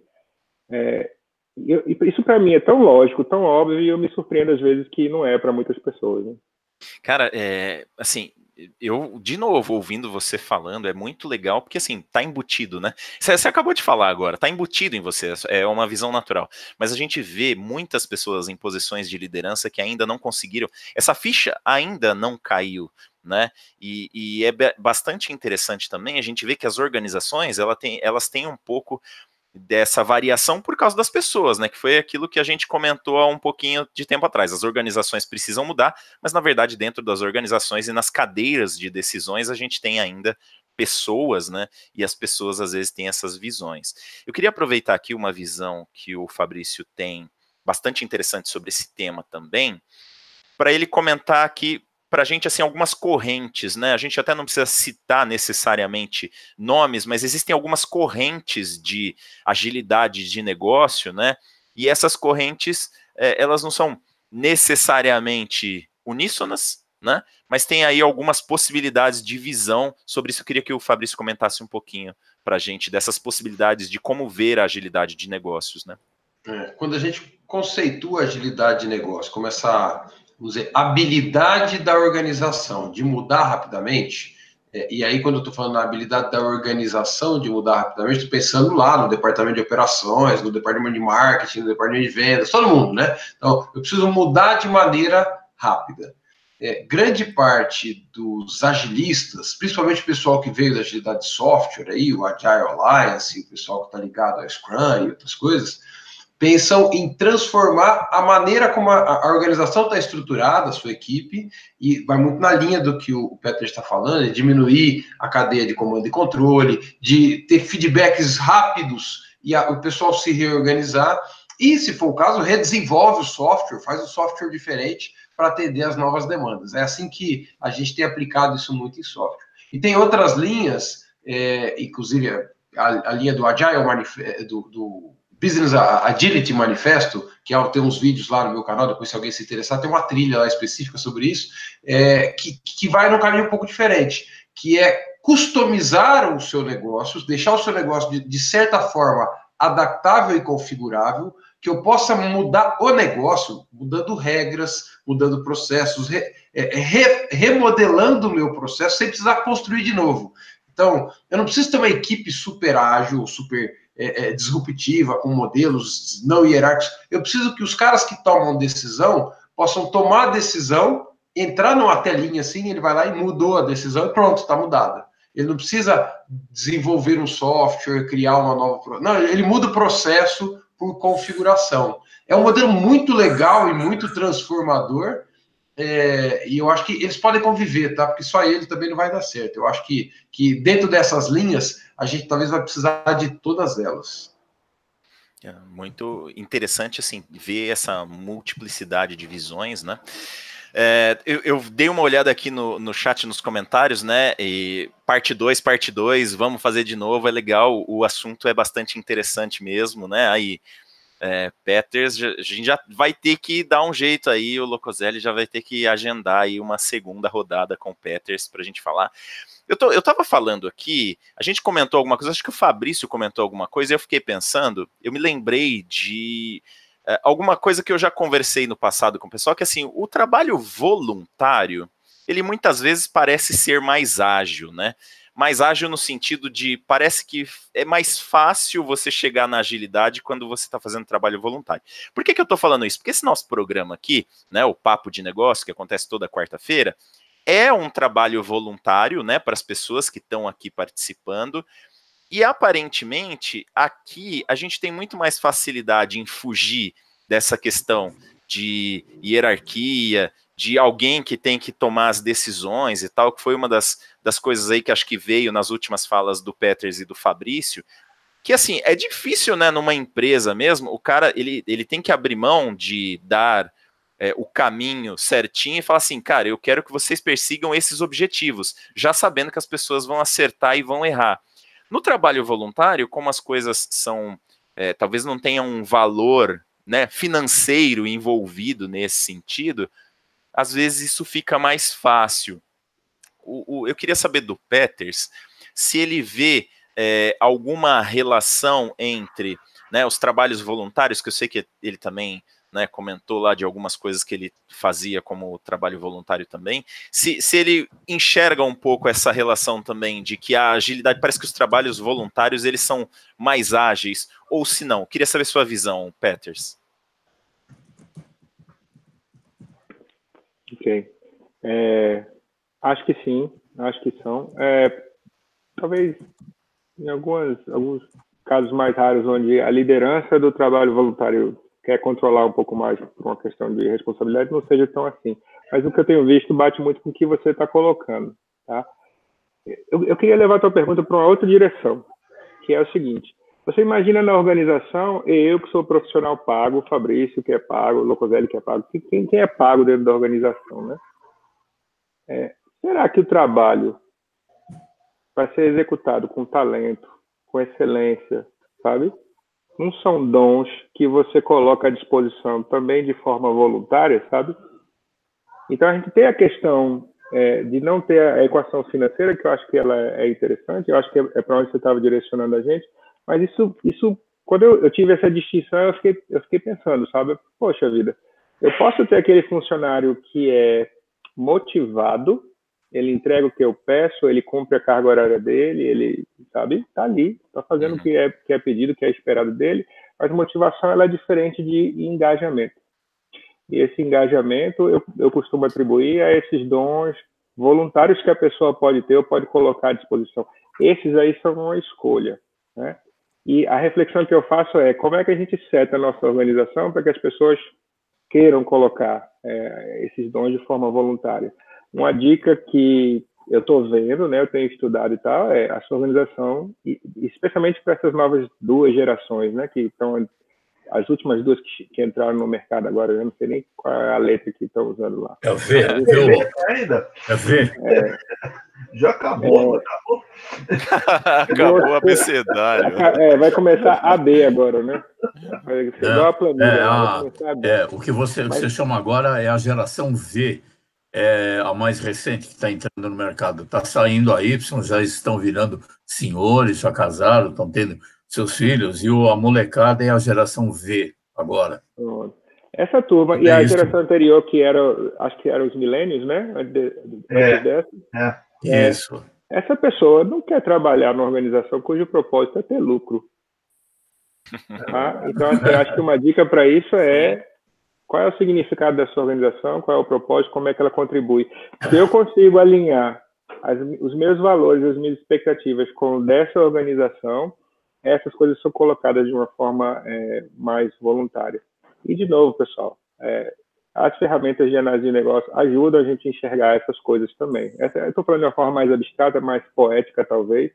[SPEAKER 3] É, isso para mim é tão lógico, tão óbvio, e eu me surpreendo às vezes que não é para muitas pessoas. Né?
[SPEAKER 2] Cara, é, assim, eu, de novo, ouvindo você falando, é muito legal, porque assim, tá embutido, né? Você, acabou de falar agora, tá embutido em você, é uma visão natural. Mas a gente vê muitas pessoas em posições de liderança que ainda não conseguiram, essa ficha ainda não caiu, né? E, e é bastante interessante também a gente ver que as organizações ela tem, elas têm um pouco dessa variação por causa das pessoas, né? Que foi aquilo que a gente comentou há um pouquinho de tempo atrás. As organizações precisam mudar, mas na verdade, dentro das organizações e nas cadeiras de decisões, a gente tem ainda pessoas, né? E as pessoas às vezes têm essas visões. Eu queria aproveitar aqui uma visão que o Fabrício tem bastante interessante sobre esse tema também, para ele comentar aqui para a gente assim algumas correntes, né? A gente até não precisa citar necessariamente nomes, mas existem algumas correntes de agilidade de negócio, né? E essas correntes é, elas não são necessariamente uníssonas, né? Mas tem aí algumas possibilidades de visão sobre isso. Eu queria que o Fabrício comentasse um pouquinho para a gente dessas possibilidades de como ver a agilidade de negócios, né?
[SPEAKER 4] É, quando a gente conceitua agilidade de negócio, como essa vamos dizer, habilidade da organização de mudar rapidamente, é, e aí quando eu estou falando na habilidade da organização de mudar rapidamente, estou pensando lá no departamento de operações, no departamento de marketing, no departamento de vendas, todo mundo, né? Então, eu preciso mudar de maneira rápida. É, grande parte dos agilistas, principalmente o pessoal que veio da agilidade de software, aí, o Agile Alliance, o pessoal que está ligado ao Scrum e outras coisas, pensam em transformar a maneira como a, a organização está estruturada, a sua equipe, e vai muito na linha do que o Peter está falando, de diminuir a cadeia de comando e controle, de ter feedbacks rápidos e a, o pessoal se reorganizar, e, se for o caso, redesenvolve o software, faz o software diferente para atender as novas demandas. É assim que a gente tem aplicado isso muito em software. E tem outras linhas, é, inclusive a, a, linha do Agile, do, do Business Agility Manifesto, que é, tem uns vídeos lá no meu canal, depois se alguém se interessar, tem uma trilha lá específica sobre isso, é, que, que vai num caminho um pouco diferente, que é customizar o seu negócio, deixar o seu negócio de, de certa forma adaptável e configurável, que eu possa mudar o negócio, mudando regras, mudando processos, re, é, é re, remodelando o meu processo sem precisar construir de novo. Então, eu não preciso ter uma equipe super ágil, super é, é, disruptiva, com modelos não hierárquicos. Eu preciso que os caras que tomam decisão possam tomar a decisão, entrar numa telinha assim, ele vai lá e mudou a decisão e pronto, está mudada. Ele não precisa desenvolver um software, criar uma nova. Não, ele muda o processo por configuração. É um modelo muito legal e muito transformador é, e eu acho que eles podem conviver, tá? Porque só ele também não vai dar certo. Eu acho que, que dentro dessas linhas, a gente talvez vai precisar de todas elas.
[SPEAKER 2] É muito interessante, assim, ver essa multiplicidade de visões, né? É, eu, eu, dei uma olhada aqui no, no chat, nos comentários, né? E parte 2, parte 2, vamos fazer de novo, é legal, o assunto é bastante interessante mesmo, né? Aí é, Peters, a gente já vai ter que dar um jeito aí, o Locoselli já vai ter que agendar aí uma segunda rodada com o Peters para a gente falar. Eu, tô, eu tava falando aqui, a gente comentou alguma coisa, acho que o Fabrício comentou alguma coisa, e eu fiquei pensando, eu me lembrei de é, alguma coisa que eu já conversei no passado com o pessoal, que assim, o trabalho voluntário, ele muitas vezes parece ser mais ágil, né? Mais ágil no sentido de parece que é mais fácil você chegar na agilidade quando você está fazendo trabalho voluntário. Por que, que eu estou falando isso? Porque esse nosso programa aqui, né, o Papo de Negócio, que acontece toda quarta-feira, é um trabalho voluntário, né, para as pessoas que estão aqui participando. E aparentemente, aqui a gente tem muito mais facilidade em fugir dessa questão de hierarquia, de alguém que tem que tomar as decisões e tal, que foi uma das, das coisas aí que acho que veio nas últimas falas do Peters e do Fabrício, que assim, é difícil, né, numa empresa mesmo, o cara, ele, ele tem que abrir mão de dar é, o caminho certinho e falar assim, cara, eu quero que vocês persigam esses objetivos, já sabendo que as pessoas vão acertar e vão errar. No trabalho voluntário, como as coisas são, é, talvez não tenham um valor né, financeiro envolvido nesse sentido, às vezes isso fica mais fácil. O, o, eu queria saber do Peters se ele vê é, alguma relação entre né, os trabalhos voluntários, que eu sei que ele também né, comentou lá de algumas coisas que ele fazia como trabalho voluntário também, se, se ele enxerga um pouco essa relação também de que a agilidade, parece que os trabalhos voluntários eles são mais ágeis, ou se não, queria saber sua visão, Peters.
[SPEAKER 3] Ok. É, acho que sim, acho que são. É, talvez em algumas, alguns casos mais raros onde a liderança do trabalho voluntário quer controlar um pouco mais por uma questão de responsabilidade, não seja tão assim. Mas o que eu tenho visto bate muito com o que você está colocando, tá? Eu, eu queria levar a tua pergunta para uma outra direção, que é o seguinte: você imagina na organização, eu que sou profissional pago, Fabrício que é pago, Locoselli que é pago, quem, quem é pago dentro da organização, né? É, será que o trabalho vai ser executado com talento, com excelência, sabe? Não são dons que você coloca à disposição também de forma voluntária, sabe? Então a gente tem a questão é, de não ter a equação financeira, que eu acho que ela é interessante, eu acho que é, é para onde você estava direcionando a gente, mas isso, isso quando eu, eu, tive essa distinção, eu fiquei, eu fiquei pensando, sabe? Poxa vida, eu posso ter aquele funcionário que é motivado, ele entrega o que eu peço, ele cumpre a carga horária dele, ele, sabe, tá ali, tá fazendo o uhum. que é, que é pedido, o que é esperado dele, mas motivação ela é diferente de engajamento. E esse engajamento eu, eu costumo atribuir a esses dons voluntários que a pessoa pode ter ou pode colocar à disposição. Esses aí são uma escolha, né? E a reflexão que eu faço é como é que a gente seta a nossa organização para que as pessoas queiram colocar é, esses dons de forma voluntária. Uma dica que eu estou vendo, né, eu tenho estudado e tal, é a sua organização, especialmente para essas novas duas gerações, né, que estão as últimas duas que, que, entraram no mercado agora, eu não sei nem qual é a letra que estão usando lá.
[SPEAKER 6] É o V, é,
[SPEAKER 5] V ainda.
[SPEAKER 6] É V. É,
[SPEAKER 5] Já acabou,
[SPEAKER 2] é, acabou. acabou a abecedário.
[SPEAKER 3] É, vai começar a B agora, né? Vai ser
[SPEAKER 6] é, a planilha. É, a, a é, o que você, Mas, você chama agora é a geração V. É a mais recente que está entrando no mercado. Está saindo a Y, já estão virando senhores, já casaram, estão tendo seus filhos, e a molecada é a geração V agora.
[SPEAKER 3] Essa turma, é e a isso. geração anterior, que era, acho que eram os milênios, né?
[SPEAKER 5] É, dessa, é,
[SPEAKER 6] é, isso.
[SPEAKER 3] Essa pessoa não quer trabalhar numa organização cujo propósito é ter lucro. Tá? Então, assim, acho que uma dica para isso é qual é o significado da sua organização, qual é o propósito, como é que ela contribui. Se eu consigo alinhar as, os meus valores, as minhas expectativas com dessa organização, essas coisas são colocadas de uma forma é, mais voluntária. E, de novo, pessoal, é, as ferramentas de análise de negócio ajudam a gente a enxergar essas coisas também. Eu estou falando de uma forma mais abstrata, mais poética, talvez,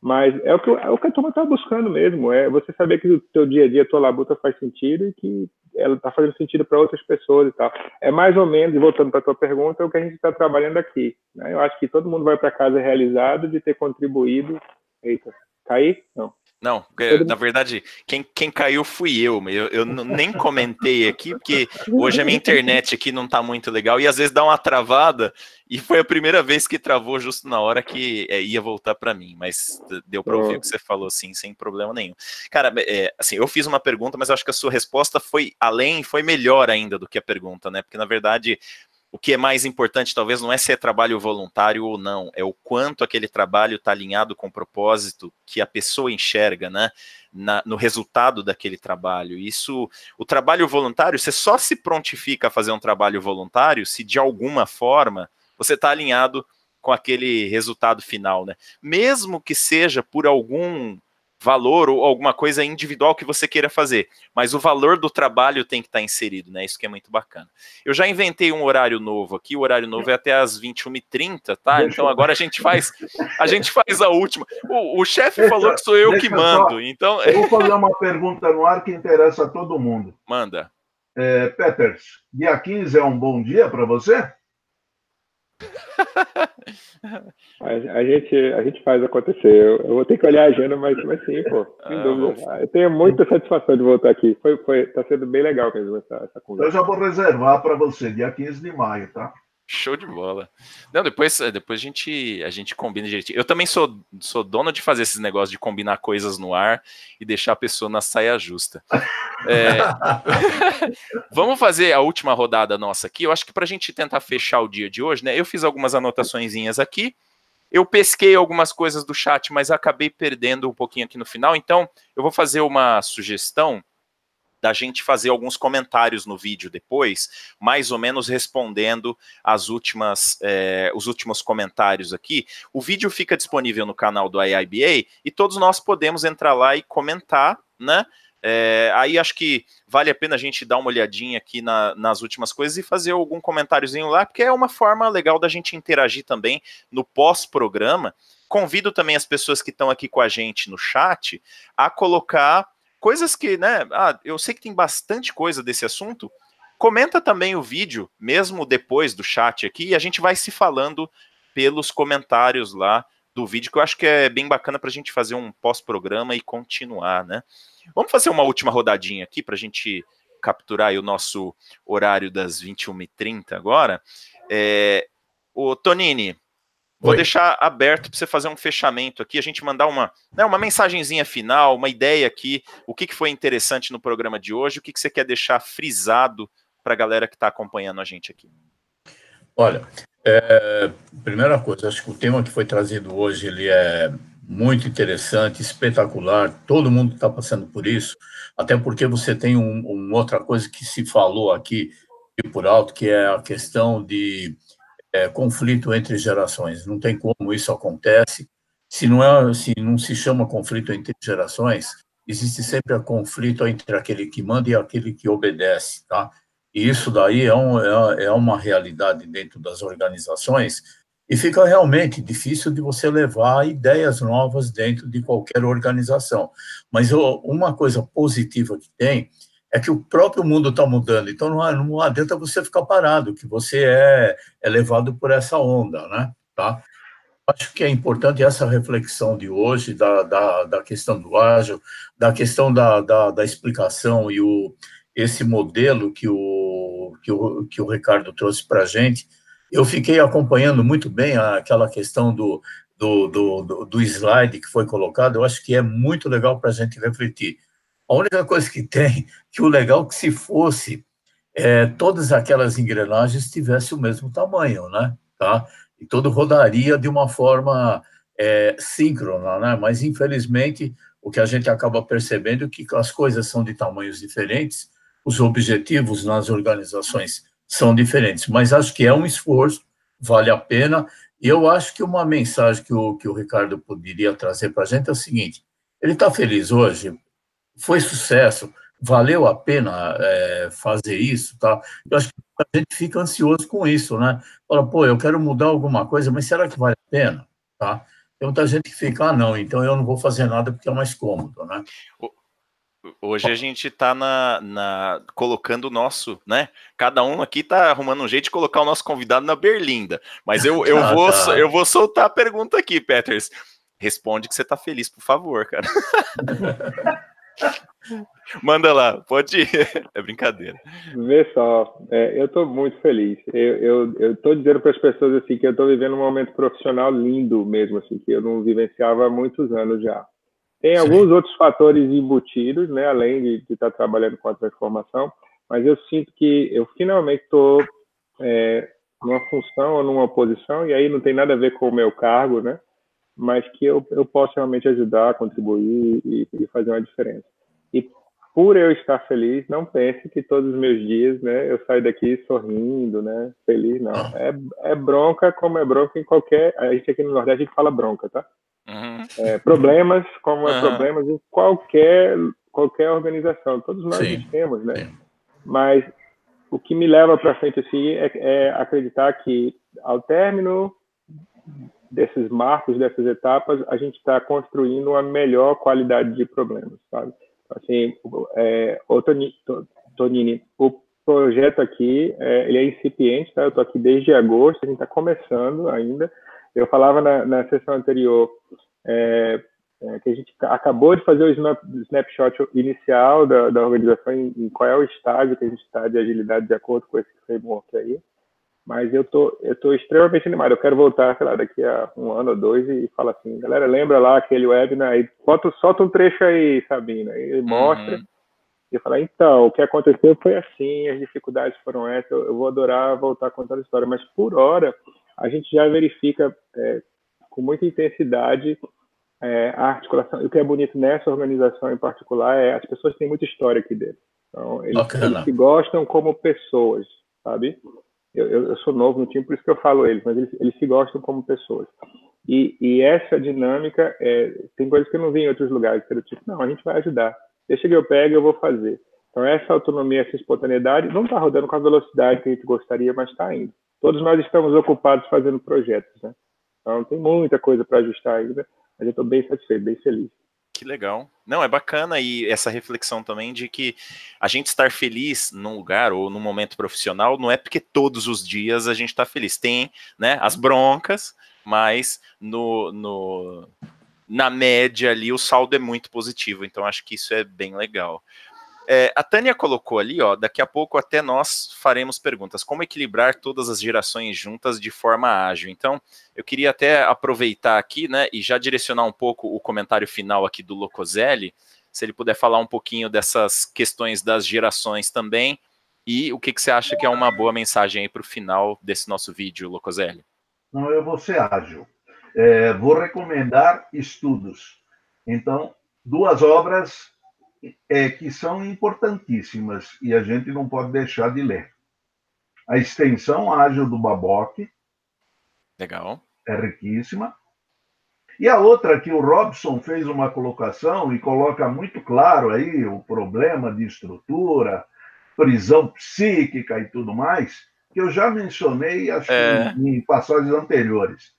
[SPEAKER 3] mas é o que, é o que a turma está buscando mesmo, é você saber que o teu dia a dia, a tua labuta faz sentido e que ela está fazendo sentido para outras pessoas e tal. É mais ou menos, voltando para a tua pergunta, é o que a gente está trabalhando aqui. Né? Eu acho que todo mundo vai para casa realizado de ter contribuído. Eita, cair? Não.
[SPEAKER 2] Não, na verdade, quem, quem caiu fui eu, eu, eu nem comentei aqui, porque hoje a minha internet aqui não tá muito legal e às vezes dá uma travada, e foi a primeira vez que travou justo na hora que é, ia voltar para mim, mas deu para ouvir o que você falou assim, sem problema nenhum. Cara, é, assim, eu fiz uma pergunta, mas acho que a sua resposta foi além, foi melhor ainda do que a pergunta, né? Porque na verdade o que é mais importante, talvez, não é se é trabalho voluntário ou não, é o quanto aquele trabalho está alinhado com o propósito que a pessoa enxerga, né? Na, no resultado daquele trabalho. Isso, o trabalho voluntário, você só se prontifica a fazer um trabalho voluntário se de alguma forma você está alinhado com aquele resultado final, né? Mesmo que seja por algum valor ou alguma coisa individual que você queira fazer, mas o valor do trabalho tem que estar inserido, né? Isso que é muito bacana. Eu já inventei um horário novo aqui, o horário novo é até às 21h30, tá? Então agora a gente faz a gente faz a última. O, o chefe falou que sou eu que mando, só, então
[SPEAKER 5] Eu vou fazer uma pergunta no ar que interessa a todo mundo.
[SPEAKER 2] Manda.
[SPEAKER 5] É, Peters, dia 15 é um bom dia para você?
[SPEAKER 3] A, a, gente, a gente faz acontecer. Eu, eu, vou ter que olhar a agenda, mas, mas sim, pô. Sem ah, dúvida. Eu tenho muita satisfação de voltar aqui. Foi, foi, tá sendo bem legal mesmo essa, essa conversa.
[SPEAKER 5] Eu já vou reservar para você, dia 15 de maio, tá?
[SPEAKER 2] Show de bola. Não, depois, depois a gente a gente combina direitinho. Eu também sou, sou dono de fazer esses negócios de combinar coisas no ar e deixar a pessoa na saia justa. É... Vamos fazer a última rodada nossa aqui. Eu acho que para a gente tentar fechar o dia de hoje, né? Eu fiz algumas anotaçõezinhas aqui. Eu pesquei algumas coisas do chat, mas acabei perdendo um pouquinho aqui no final. Então, eu vou fazer uma sugestão da gente fazer alguns comentários no vídeo depois, mais ou menos respondendo as últimas, é, os últimos comentários aqui. O vídeo fica disponível no canal do IIBA e todos nós podemos entrar lá e comentar, né? É, aí acho que vale a pena a gente dar uma olhadinha aqui na, nas últimas coisas e fazer algum comentáriozinho lá, porque é uma forma legal da gente interagir também no pós-programa. Convido também as pessoas que estão aqui com a gente no chat a colocar coisas que, né? Ah, eu sei que tem bastante coisa desse assunto. Comenta também o vídeo, mesmo depois do chat aqui, e a gente vai se falando pelos comentários lá do vídeo, que eu acho que é bem bacana para a gente fazer um pós-programa e continuar, né? Vamos fazer uma última rodadinha aqui para a gente capturar o nosso horário das 21h30 agora. É, o Tonini, vou Oi. deixar aberto para você fazer um fechamento aqui, a gente mandar uma, né, uma mensagenzinha final, uma ideia aqui, o que, que foi interessante no programa de hoje, o que, que você quer deixar frisado para a galera que está acompanhando a gente aqui.
[SPEAKER 6] Olha, é, primeira coisa, acho que o tema que foi trazido hoje ele é muito interessante, espetacular. Todo mundo está passando por isso, até porque você tem um, uma outra coisa que se falou aqui por alto, que é a questão de é, conflito entre gerações. Não tem como isso acontece. Se não é, se não se chama conflito entre gerações, existe sempre o conflito entre aquele que manda e aquele que obedece, tá? E isso daí é, um, é, é uma realidade dentro das organizações e fica realmente difícil de você levar ideias novas dentro de qualquer organização. Mas uma coisa positiva que tem é que o próprio mundo está mudando, então não, não adianta você ficar parado, que você é, é levado por essa onda, né? Tá? Acho que é importante essa reflexão de hoje, da, da, da questão do ágil, da questão da, da, da explicação e o, esse modelo que o, que o, que o Ricardo trouxe para a gente, eu fiquei acompanhando muito bem aquela questão do, do, do, do, slide que foi colocado, eu acho que é muito legal para a gente refletir. A única coisa que tem, que o legal é que se fosse é, todas aquelas engrenagens tivessem o mesmo tamanho, né? Tá? E todo rodaria de uma forma é, síncrona, né? Mas, infelizmente, o que a gente acaba percebendo é que as coisas são de tamanhos diferentes, os objetivos nas organizações são diferentes, mas acho que é um esforço, vale a pena. E eu acho que uma mensagem que o, que o Ricardo poderia trazer para a gente é o seguinte: ele está feliz hoje, foi sucesso, valeu a pena é, fazer isso, tá? Eu acho que a gente fica ansioso com isso, né? Fala, pô, eu quero mudar alguma coisa, mas será que vale a pena, tá? Tem muita gente que fica, ah, não, então eu não vou fazer nada porque é mais cômodo, né?
[SPEAKER 2] Hoje a gente está na, na, colocando o nosso, né? Cada um aqui está arrumando um jeito de colocar o nosso convidado na berlinda. Mas eu, eu, ah, vou, tá. eu vou soltar a pergunta aqui, Peters. Responde que você está feliz, por favor, cara. Manda lá, pode ir. É brincadeira.
[SPEAKER 3] Vê só, é, eu estou muito feliz. Eu estou dizendo para as pessoas assim que eu estou vivendo um momento profissional lindo mesmo, assim, que eu não vivenciava há muitos anos já. Tem Sim. alguns outros fatores embutidos, né, além de, estar tá trabalhando com a transformação, mas eu sinto que eu finalmente estou é, numa função ou numa posição, e aí não tem nada a ver com o meu cargo, né, mas que eu, eu posso realmente ajudar, contribuir e, e fazer uma diferença. E por eu estar feliz, não pense que todos os meus dias, né, eu saio daqui sorrindo, né, feliz, não. É, é bronca como é bronca em qualquer. A gente aqui no Nordeste a gente fala bronca, tá? Uhum. É, problemas, como é problemas em qualquer, qualquer organização. Todos nós Sim. temos, né? Sim. Mas o que me leva para frente assim é, é, acreditar que ao término desses marcos, dessas etapas, a gente está construindo uma melhor qualidade de problemas, sabe? Assim, é, o Tonini, o projeto aqui, é, ele é incipiente, tá? Eu estou aqui desde agosto, a gente está começando ainda, eu falava na, na sessão anterior é, é, que a gente acabou de fazer o snap, snapshot inicial da, da organização, em, em, qual é o estágio que a gente está de agilidade de acordo com esse framework aí. Mas eu tô, eu tô extremamente animado. Eu quero voltar, sei lá, daqui a um ano ou dois e falar assim, galera, lembra lá aquele webinar aí, solta, solta um trecho aí, Sabina, e mostra. Uhum. E falar, então, o que aconteceu foi assim, as dificuldades foram essas, eu, eu vou adorar voltar a contar a história. Mas por hora, a gente já verifica é, com muita intensidade é, a articulação. E o que é bonito nessa organização em particular é as pessoas têm muita história aqui dentro. Então, eles, eles se gostam como pessoas, sabe? Eu, eu, sou novo no time, por isso que eu falo eles, mas eles, eles se gostam como pessoas. E, e essa dinâmica, é, tem coisas que eu não vi em outros lugares, que era tipo, não, a gente vai ajudar. Deixa que eu pego eu vou fazer. Então, essa autonomia, essa espontaneidade não está rodando com a velocidade que a gente gostaria, mas está indo. Todos nós estamos ocupados fazendo projetos, né? Então, tem muita coisa para ajustar ainda, mas eu estou bem satisfeito, bem feliz.
[SPEAKER 2] Que legal. Não, é bacana e essa reflexão também de que a gente estar feliz num lugar ou num momento profissional não é porque todos os dias a gente está feliz. Tem, né, as broncas, mas no, no, na média ali o saldo é muito positivo, então acho que isso é bem legal. É, a Tânia colocou ali, ó, daqui a pouco até nós faremos perguntas. Como equilibrar todas as gerações juntas de forma ágil? Então, eu queria até aproveitar aqui, né, e já direcionar um pouco o comentário final aqui do Locoselli, se ele puder falar um pouquinho dessas questões das gerações também, e o que, que você acha que é uma boa mensagem aí para o final desse nosso vídeo, Locoselli?
[SPEAKER 5] Não, eu vou ser ágil. É, vou recomendar estudos. Então, duas obras é, que são importantíssimas e a gente não pode deixar de ler. A extensão ágil do Baboc.
[SPEAKER 2] Legal.
[SPEAKER 5] É riquíssima. E a outra que o Robson fez uma colocação e coloca muito claro aí o problema de estrutura, prisão psíquica e tudo mais, que eu já mencionei acho é... em, em passagens anteriores.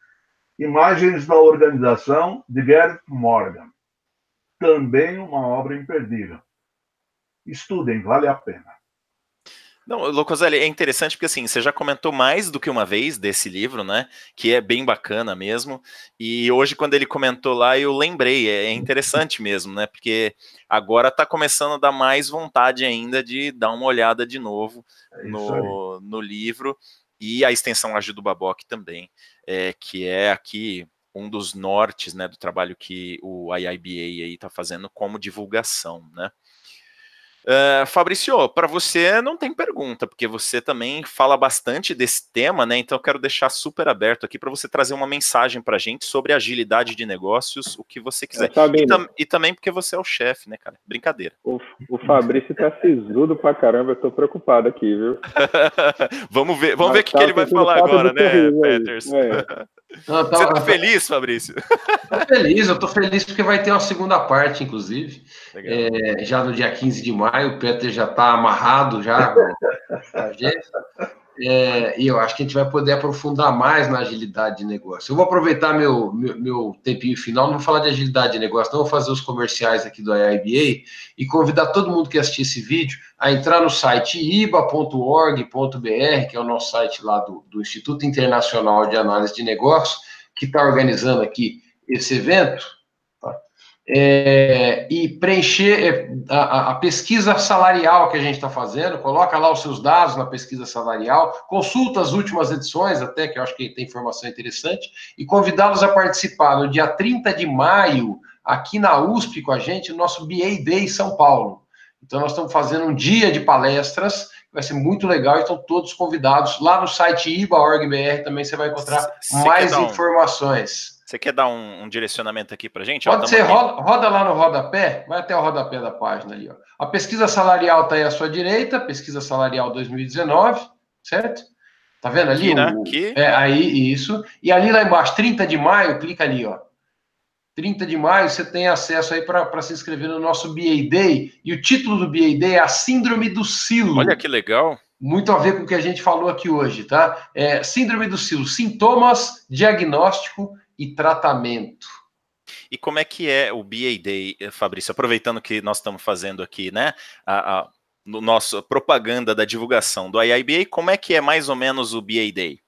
[SPEAKER 5] Imagens da organização de Gerd Morgan também uma obra imperdível. Estudem, vale a pena.
[SPEAKER 2] Não, Locoselli, é interessante porque assim, você já comentou mais do que uma vez desse livro, né? Que é bem bacana mesmo. E hoje, quando ele comentou lá, eu lembrei, é, é interessante mesmo, né? Porque agora está começando a dar mais vontade ainda de dar uma olhada de novo é no, no livro. E a extensão Ágil do Baboc também, é, que é aqui um dos nortes né, do trabalho que o IIBA está fazendo como divulgação. Né? Uh, Fabrício, para você não tem pergunta, porque você também fala bastante desse tema, né? Então eu quero deixar super aberto aqui para você trazer uma mensagem para a gente sobre agilidade de negócios, o que você quiser. E, tam e, também porque você é o chefe, né, cara? Brincadeira.
[SPEAKER 3] O, o Fabrício tá sisudo pra caramba, eu tô preocupado aqui, viu?
[SPEAKER 2] vamos ver, vamos Mas ver o que, tá que ele vai falar agora, né, Peters? É. Não, tá, Você tá feliz, Fabrício?
[SPEAKER 4] Tô feliz, eu tô feliz porque vai ter uma segunda parte, inclusive. É, já no dia 15 de maio, o Peter já tá amarrado já. É, e eu acho que a gente vai poder aprofundar mais na agilidade de negócio. Eu vou aproveitar meu, meu, meu, tempinho final, não vou falar de agilidade de negócio, não vou fazer os comerciais aqui do IIBA e convidar todo mundo que assistir esse vídeo a entrar no site iba.org.br, que é o nosso site lá do, do Instituto Internacional de Análise de Negócios, que está organizando aqui esse evento é, e preencher é, a, a, pesquisa salarial que a gente está fazendo, coloca lá os seus dados na pesquisa salarial, consulta as últimas edições, até que eu acho que tem informação interessante, e convidá-los a participar no dia 30 de maio, aqui na USP com a gente, no nosso BA Day São Paulo. Então, nós estamos fazendo um dia de palestras, vai ser muito legal, estão todos convidados. Lá no site iba.org.br também você vai encontrar mais informações.
[SPEAKER 2] Você quer dar um, um direcionamento aqui para gente?
[SPEAKER 4] Pode ser, roda, roda, lá no rodapé, vai até o rodapé da página ali. Ó. A pesquisa salarial está aí à sua direita, pesquisa salarial 2019, certo? Tá vendo ali? Aqui, né? Aqui. É, aí, isso. E ali lá embaixo, 30 de maio, clica ali, ó. 30 de maio, você tem acesso aí para se inscrever no nosso BA Day. E o título do BA Day é a Síndrome do Silo.
[SPEAKER 2] Olha que legal.
[SPEAKER 4] Muito a ver com o que a gente falou aqui hoje, tá? É, síndrome do Silo, sintomas, diagnóstico e tratamento.
[SPEAKER 2] E como é que é o BA Day, Fabrício? Aproveitando que nós estamos fazendo aqui, né? A, a no nosso propaganda da divulgação do IIBA, como é que é mais ou menos o BA Day?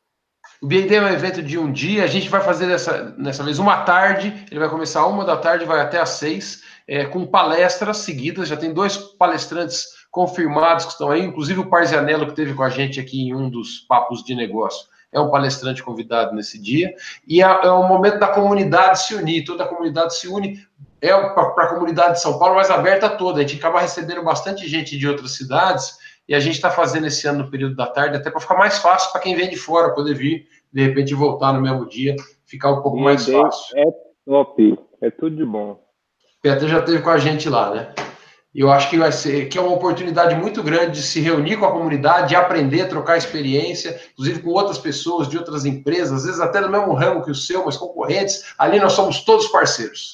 [SPEAKER 4] O BA Day é um evento de um dia, a gente vai fazer dessa, nessa vez uma tarde, ele vai começar uma da tarde, vai até às seis, é, com palestras seguidas, já tem dois palestrantes confirmados que estão aí, inclusive o Parzianello que teve com a gente aqui em um dos papos de negócio é um palestrante convidado nesse dia, e é, é o momento da comunidade se unir, toda a comunidade se une, é para a comunidade de São Paulo, mas aberta toda, a gente acaba recebendo bastante gente de outras cidades, e a gente está fazendo esse ano no período da tarde, até para ficar mais fácil para quem vem de fora poder vir, de repente voltar no mesmo dia, ficar um pouco mais fácil.
[SPEAKER 3] É top, é tudo de bom.
[SPEAKER 4] Peter já esteve com a gente lá, né? Eu acho que vai ser que é uma oportunidade muito grande de se reunir com a comunidade, de aprender, trocar experiência, inclusive com outras pessoas de outras empresas, às vezes até no mesmo ramo que o seu, mas concorrentes. Ali nós somos todos parceiros.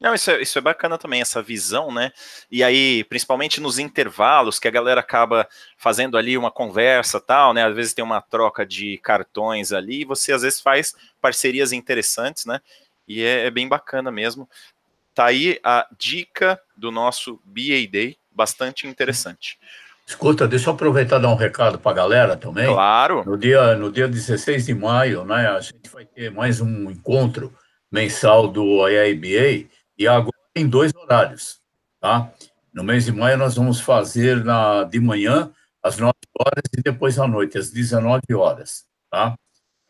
[SPEAKER 2] Não, isso é, isso é bacana também, essa visão, né? E aí, principalmente nos intervalos, que a galera acaba fazendo ali uma conversa tal, né? Às vezes tem uma troca de cartões ali, e você às vezes faz parcerias interessantes, né? E é, é bem bacana mesmo. Tá aí a dica do nosso BA Day, bastante interessante.
[SPEAKER 6] Escuta, deixa eu aproveitar e dar um recado para a galera também.
[SPEAKER 2] Claro.
[SPEAKER 6] No dia, no dia 16 de maio, né, a gente vai ter mais um encontro mensal do IIBA e agora em dois horários, tá? No mês de maio nós vamos fazer na, de manhã, às 9 horas, e depois à noite, às 19 horas, tá?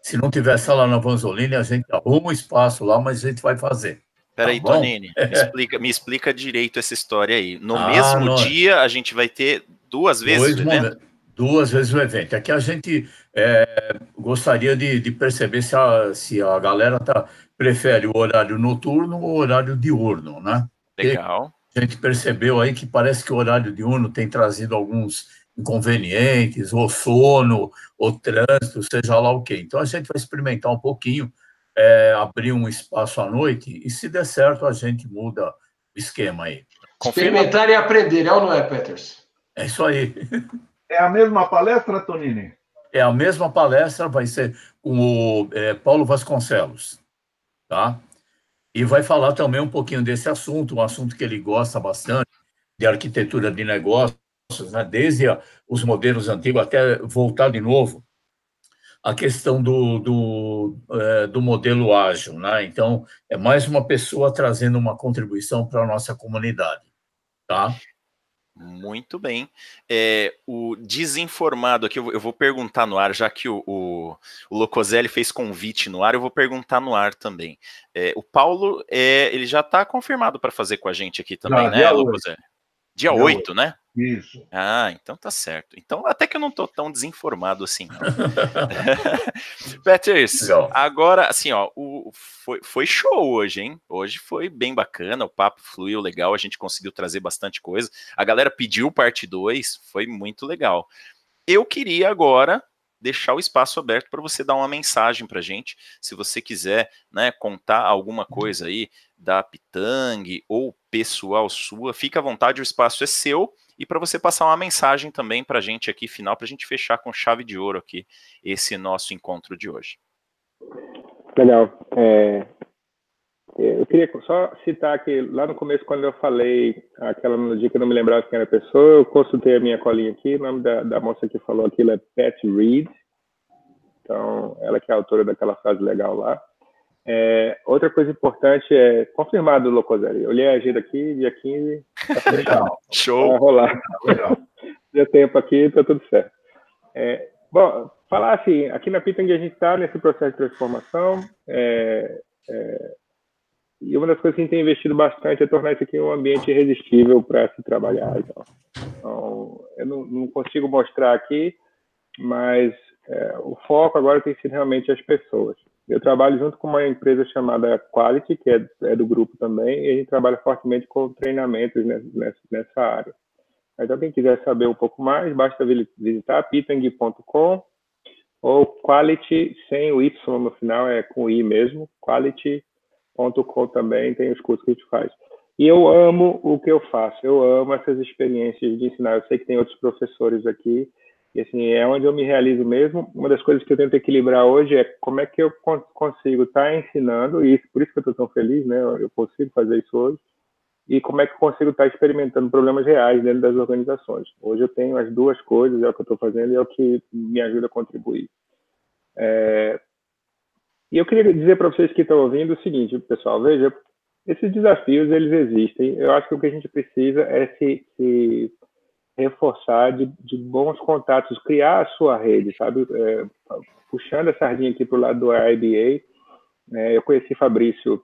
[SPEAKER 6] Se não tiver sala na Vanzolini, a gente arruma um espaço lá, mas a gente vai fazer.
[SPEAKER 2] Peraí, tá Tonini, me explica, me explica direito essa história aí. No ah, mesmo dia, a gente vai ter duas vezes Dois o evento?
[SPEAKER 6] Duas vezes o evento. É que a gente é, gostaria de, de, perceber se a, se a galera tá, prefere o horário noturno ou o horário diurno, né?
[SPEAKER 2] Legal.
[SPEAKER 6] a gente percebeu aí que parece que o horário diurno tem trazido alguns inconvenientes, ou sono, ou trânsito, seja lá o quê. Então a gente vai experimentar um pouquinho é, abrir um espaço à noite e, se der certo, a gente muda o esquema aí.
[SPEAKER 4] Experimentar e aprender, é ou não é, Peters?
[SPEAKER 6] É isso aí.
[SPEAKER 5] É a mesma palestra, Tonini?
[SPEAKER 6] É a mesma palestra, vai ser com o é, Paulo Vasconcelos, tá? E vai falar também um pouquinho desse assunto, um assunto que ele gosta bastante, de arquitetura de negócios, né? desde a, os modelos antigos até voltar de novo a questão do, do, é, do modelo ágil, né? Então, é mais uma pessoa trazendo uma contribuição para a nossa comunidade, tá?
[SPEAKER 2] Muito bem. É, o desinformado aqui, eu vou perguntar no ar, já que o, o, o Locoselli fez convite no ar, eu vou perguntar no ar também. É, o Paulo, é, ele já está confirmado para fazer com a gente aqui também, já, né, Locoselli? Dia, dia 8, 8, né?
[SPEAKER 5] Isso.
[SPEAKER 2] Ah, então tá certo. Então, até que eu não tô tão desinformado assim, não. Peters, Legal. agora, assim, ó, o, foi, foi show hoje, hein? Hoje foi bem bacana, o papo fluiu legal, a gente conseguiu trazer bastante coisa. A galera pediu parte 2, foi muito legal. Eu queria agora deixar o espaço aberto para você dar uma mensagem para gente, se você quiser, né, contar alguma coisa aí da Pitang ou pessoal sua, fica à vontade, o espaço é seu e para você passar uma mensagem também para a gente aqui, final, para a gente fechar com chave de ouro aqui esse nosso encontro de hoje.
[SPEAKER 3] Legal. É, eu queria só citar que lá no começo, quando eu falei aquela dia que eu não me lembrava quem era a pessoa, eu consultei a minha colinha aqui, o nome da, da moça que falou aquilo é Pat Reed. Então, ela que é a autora daquela frase legal lá. É, outra coisa importante é confirmado o Locoselli. Eu olhei a agenda aqui, dia 15, tá fechado.
[SPEAKER 2] Show!
[SPEAKER 3] Vai rolar. Deu tempo aqui, tá tudo certo. É, bom, falar assim, aqui na Pitang a gente está nesse processo de transformação. É, é, e uma das coisas que a gente tem investido bastante é tornar isso aqui um ambiente irresistível para se trabalhar. Então, então eu não, não, consigo mostrar aqui, mas é, o foco agora tem sido realmente as pessoas. Eu trabalho junto com uma empresa chamada Quality, que é, é do grupo também, e a gente trabalha fortemente com treinamentos nessa, nessa área. Então, quem quiser saber um pouco mais, basta visitar pitang.com ou Quality, sem o Y no final, é com I mesmo, quality.com também tem os cursos que a gente faz. E eu amo o que eu faço, eu amo essas experiências de ensinar. Eu sei que tem outros professores aqui e assim, é onde eu me realizo mesmo. Uma das coisas que eu tento equilibrar hoje é como é que eu consigo estar tá ensinando, e isso, por isso que eu estou tão feliz, né? Eu consigo fazer isso hoje. E como é que eu consigo estar tá experimentando problemas reais dentro das organizações. Hoje eu tenho as duas coisas, é o que eu estou fazendo e é o que me ajuda a contribuir. É... E eu queria dizer para vocês que estão ouvindo o seguinte, pessoal, veja, esses desafios, eles existem. Eu acho que o que a gente precisa é se, se reforçar de, de, bons contatos, criar a sua rede, sabe? É, puxando a sardinha aqui para o lado do IBA, é, eu conheci Fabrício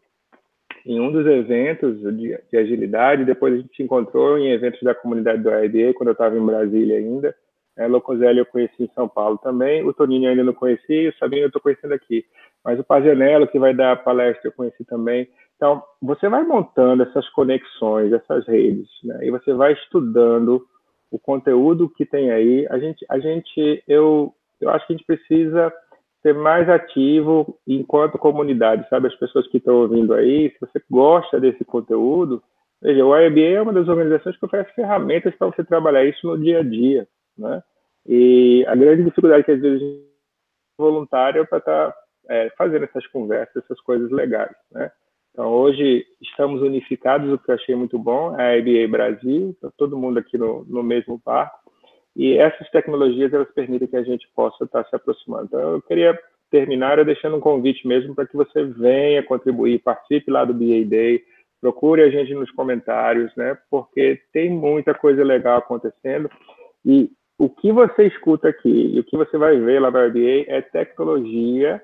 [SPEAKER 3] em um dos eventos de, de, agilidade, depois a gente se encontrou em eventos da comunidade do IBA, quando eu estava em Brasília ainda, É, Locoselli eu conheci em São Paulo também, o Tonini ainda não conheci, o Sabino eu estou conhecendo aqui. Mas o Pazianello, que vai dar palestra, eu conheci também. Então, você vai montando essas conexões, essas redes, né? e você vai estudando o conteúdo que tem aí. A gente, a gente eu, eu acho que a gente precisa ser mais ativo enquanto comunidade, sabe? As pessoas que estão ouvindo aí, se você gosta desse conteúdo, veja, o IBA é uma das organizações que oferece ferramentas para você trabalhar isso no dia a dia né? E a grande dificuldade que às vezes voluntário é para estar tá, é, fazendo essas conversas, essas coisas legais, né? Então, hoje estamos unificados, o que eu achei muito bom, é a IBA Brasil, tá todo mundo aqui no, no mesmo barco, e essas tecnologias, elas permitem que a gente possa estar se aproximando. Então, eu queria terminar deixando um convite mesmo para que você venha contribuir, participe lá do BA Day, procure a gente nos comentários, né? Porque tem muita coisa legal acontecendo e o que você escuta aqui e o que você vai ver lá no RBA é tecnologia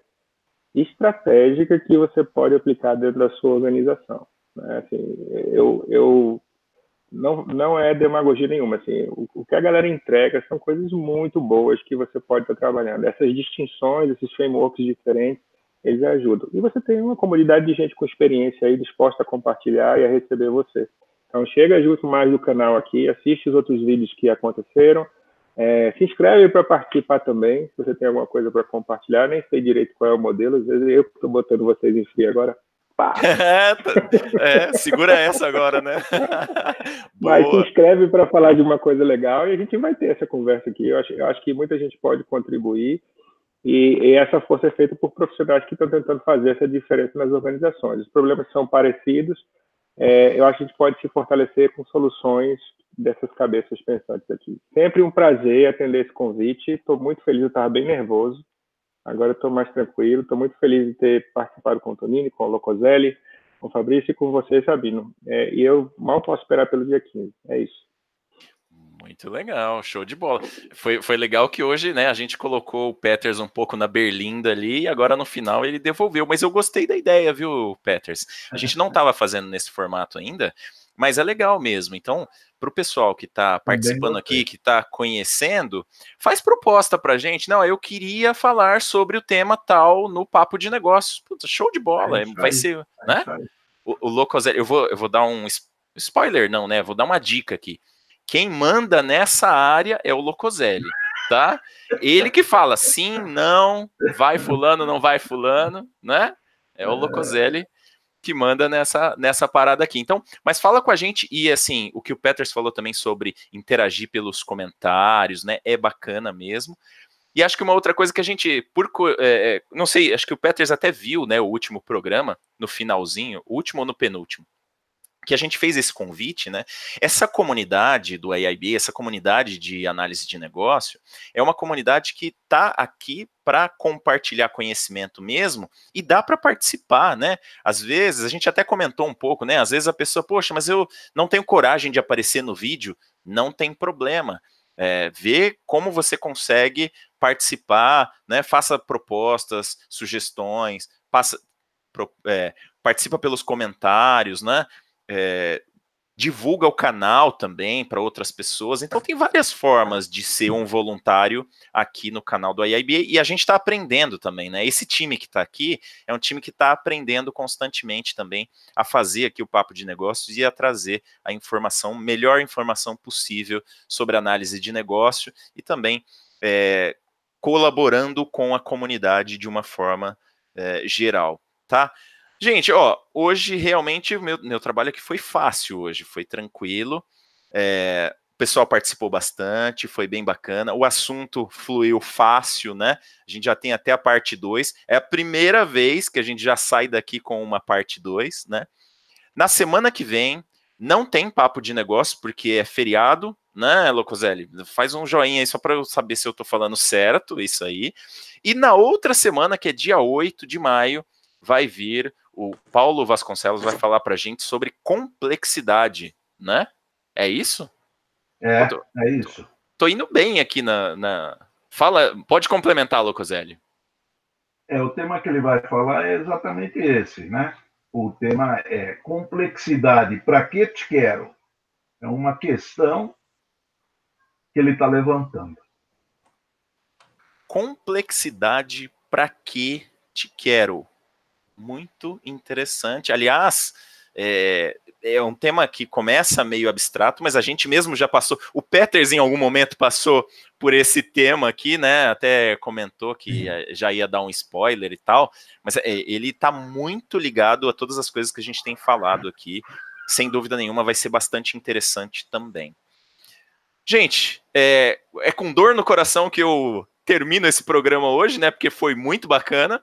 [SPEAKER 3] estratégica que você pode aplicar dentro da sua organização. Né? Assim, eu, eu não, não é demagogia nenhuma. Assim, o, o, que a galera entrega são coisas muito boas que você pode estar trabalhando. Essas distinções, esses frameworks diferentes, eles ajudam. E você tem uma comunidade de gente com experiência aí disposta a compartilhar e a receber você. Então chega junto mais do canal aqui, assiste os outros vídeos que aconteceram, é, se inscreve para participar também, se você tem alguma coisa para compartilhar. Nem sei direito qual é o modelo, às vezes eu estou botando vocês em frio agora.
[SPEAKER 2] É, tá. é, segura essa agora, né?
[SPEAKER 3] Mas se inscreve para falar de uma coisa legal e a gente vai ter essa conversa aqui. Eu acho, eu acho que muita gente pode contribuir e, e essa força é feita por profissionais que estão tentando fazer essa diferença nas organizações. Os problemas são parecidos, é, eu acho que a gente pode se fortalecer com soluções dessas cabeças pensantes aqui. Sempre um prazer atender esse convite. Estou muito feliz, eu estava bem nervoso. Agora estou mais tranquilo. Estou muito feliz de ter participado com o Tonini, com o Locoselli, com o Fabrício e com você, Sabino. É, e eu mal posso esperar pelo dia 15. É isso.
[SPEAKER 2] Muito legal, show de bola. Foi, foi legal que hoje, né, a gente colocou o Peters um pouco na berlinda ali e agora no final ele devolveu. Mas eu gostei da ideia, viu, Peters? A gente não estava fazendo nesse formato ainda, mas é legal mesmo. Então, para o pessoal que está participando aqui, que está conhecendo, faz proposta para gente. Não, eu queria falar sobre o tema tal no papo de negócios. Puta, show de bola, é vai ser, é né? O, o Locoselli, eu vou, eu vou dar um spoiler, não, né? Vou dar uma dica aqui. Quem manda nessa área é o Locoselli, tá? Ele que fala sim, não, vai fulano, não vai fulano, né? É o. Locoselli que manda nessa, nessa parada aqui. Então, mas fala com a gente e assim, o que o Peters falou também sobre interagir pelos comentários, né? É bacana mesmo. E acho que uma outra coisa que a gente, por é, é, não sei, acho que o Peters até viu, né, o último programa, no finalzinho, último ou no penúltimo, que a gente fez esse convite, né? Essa comunidade do AIB, essa comunidade de análise de negócio, é uma comunidade que está aqui para compartilhar conhecimento mesmo e dá para participar, né? Às vezes, a gente até comentou um pouco, né? Às vezes a pessoa, poxa, mas eu não tenho coragem de aparecer no vídeo, não tem problema. É, como você consegue participar, né? Faça propostas, sugestões, passa, pro, é, participa pelos comentários, né? É, divulga o canal também para outras pessoas. Então tem várias formas de ser um voluntário aqui no canal do IIBA e a gente está aprendendo também, né? Esse time que está aqui é um time que está aprendendo constantemente também a fazer aqui o papo de negócios e a trazer a informação, melhor informação possível sobre análise de negócio e também é, colaborando com a comunidade de uma forma é, geral, tá? Gente, ó, hoje realmente o meu, meu trabalho aqui foi fácil hoje, foi tranquilo. É, o pessoal participou bastante, foi bem bacana. O assunto fluiu fácil, né? A gente já tem até a parte 2. É a primeira vez que a gente já sai daqui com uma parte 2, né? Na semana que vem, não tem papo de negócio, porque é feriado, né, Locoselli? Faz um joinha aí só para eu saber se eu tô falando certo, isso aí. E na outra semana, que é dia 8 de maio, vai vir o Paulo Vasconcelos vai falar para a gente sobre complexidade, né? É isso?
[SPEAKER 5] É, tô, é isso.
[SPEAKER 2] Tô, indo bem aqui na, na... Fala, pode complementar, Locoselli.
[SPEAKER 5] É, o tema que ele vai falar é exatamente esse, né? O tema é complexidade. Para que te quero? É uma questão que ele está levantando.
[SPEAKER 2] complexidade para que te quero. Muito interessante. Aliás, é, é um tema que começa meio abstrato, mas a gente mesmo já passou. O Peters, em algum momento, passou por esse tema aqui, né? Até comentou que já ia dar um spoiler e tal, mas é, ele está muito ligado a todas as coisas que a gente tem falado aqui. Sem dúvida nenhuma, vai ser bastante interessante também. Gente, é, é com dor no coração que eu termino esse programa hoje, né? Porque foi muito bacana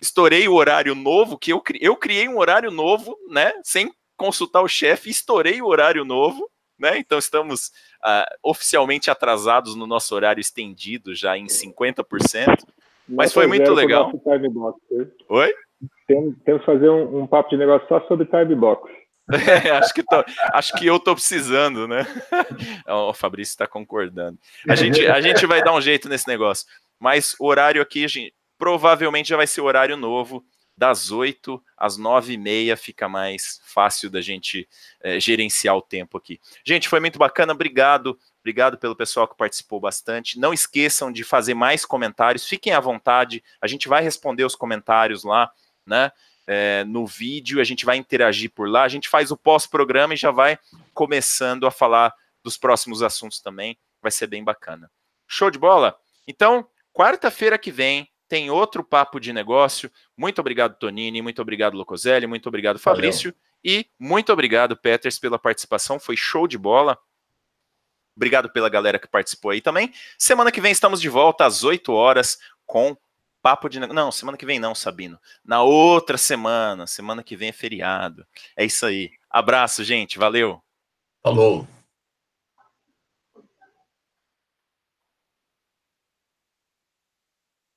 [SPEAKER 2] estourei o horário novo, que eu, eu criei um horário novo, né? Sem consultar o chefe, estourei o horário novo, né? Então estamos uh, oficialmente atrasados no nosso horário estendido, já em 50%. Mas foi muito legal. Box, Oi?
[SPEAKER 3] Temos, que fazer um, um, papo de negócio só sobre time box.
[SPEAKER 2] É, acho, que tô, acho que eu tô precisando, né? o Fabrício está concordando. A gente, a gente vai dar um jeito nesse negócio. Mas o horário aqui, gente, provavelmente já vai ser o horário novo das 8 às 9 e meia fica mais fácil da gente é, gerenciar o tempo aqui. Gente, foi muito bacana, obrigado. Obrigado pelo pessoal que participou bastante. Não esqueçam de fazer mais comentários, fiquem à vontade. A gente vai responder os comentários lá, né? É, no vídeo, a gente vai interagir por lá. A gente faz o pós-programa e já vai começando a falar dos próximos assuntos também. Vai ser bem bacana. Show de bola? Então, quarta-feira que vem, tem outro papo de negócio. Muito obrigado, Tonini, muito obrigado, Locoselli, muito obrigado, Fabrício. Valeu. E muito obrigado, Peters, pela participação. Foi show de bola. Obrigado pela galera que participou aí também. Semana que vem estamos de volta às 8 horas com papo de. Não, semana que vem não, Sabino. Na outra semana. Semana que vem é feriado. É isso aí. Abraço, gente. Valeu.
[SPEAKER 6] Falou.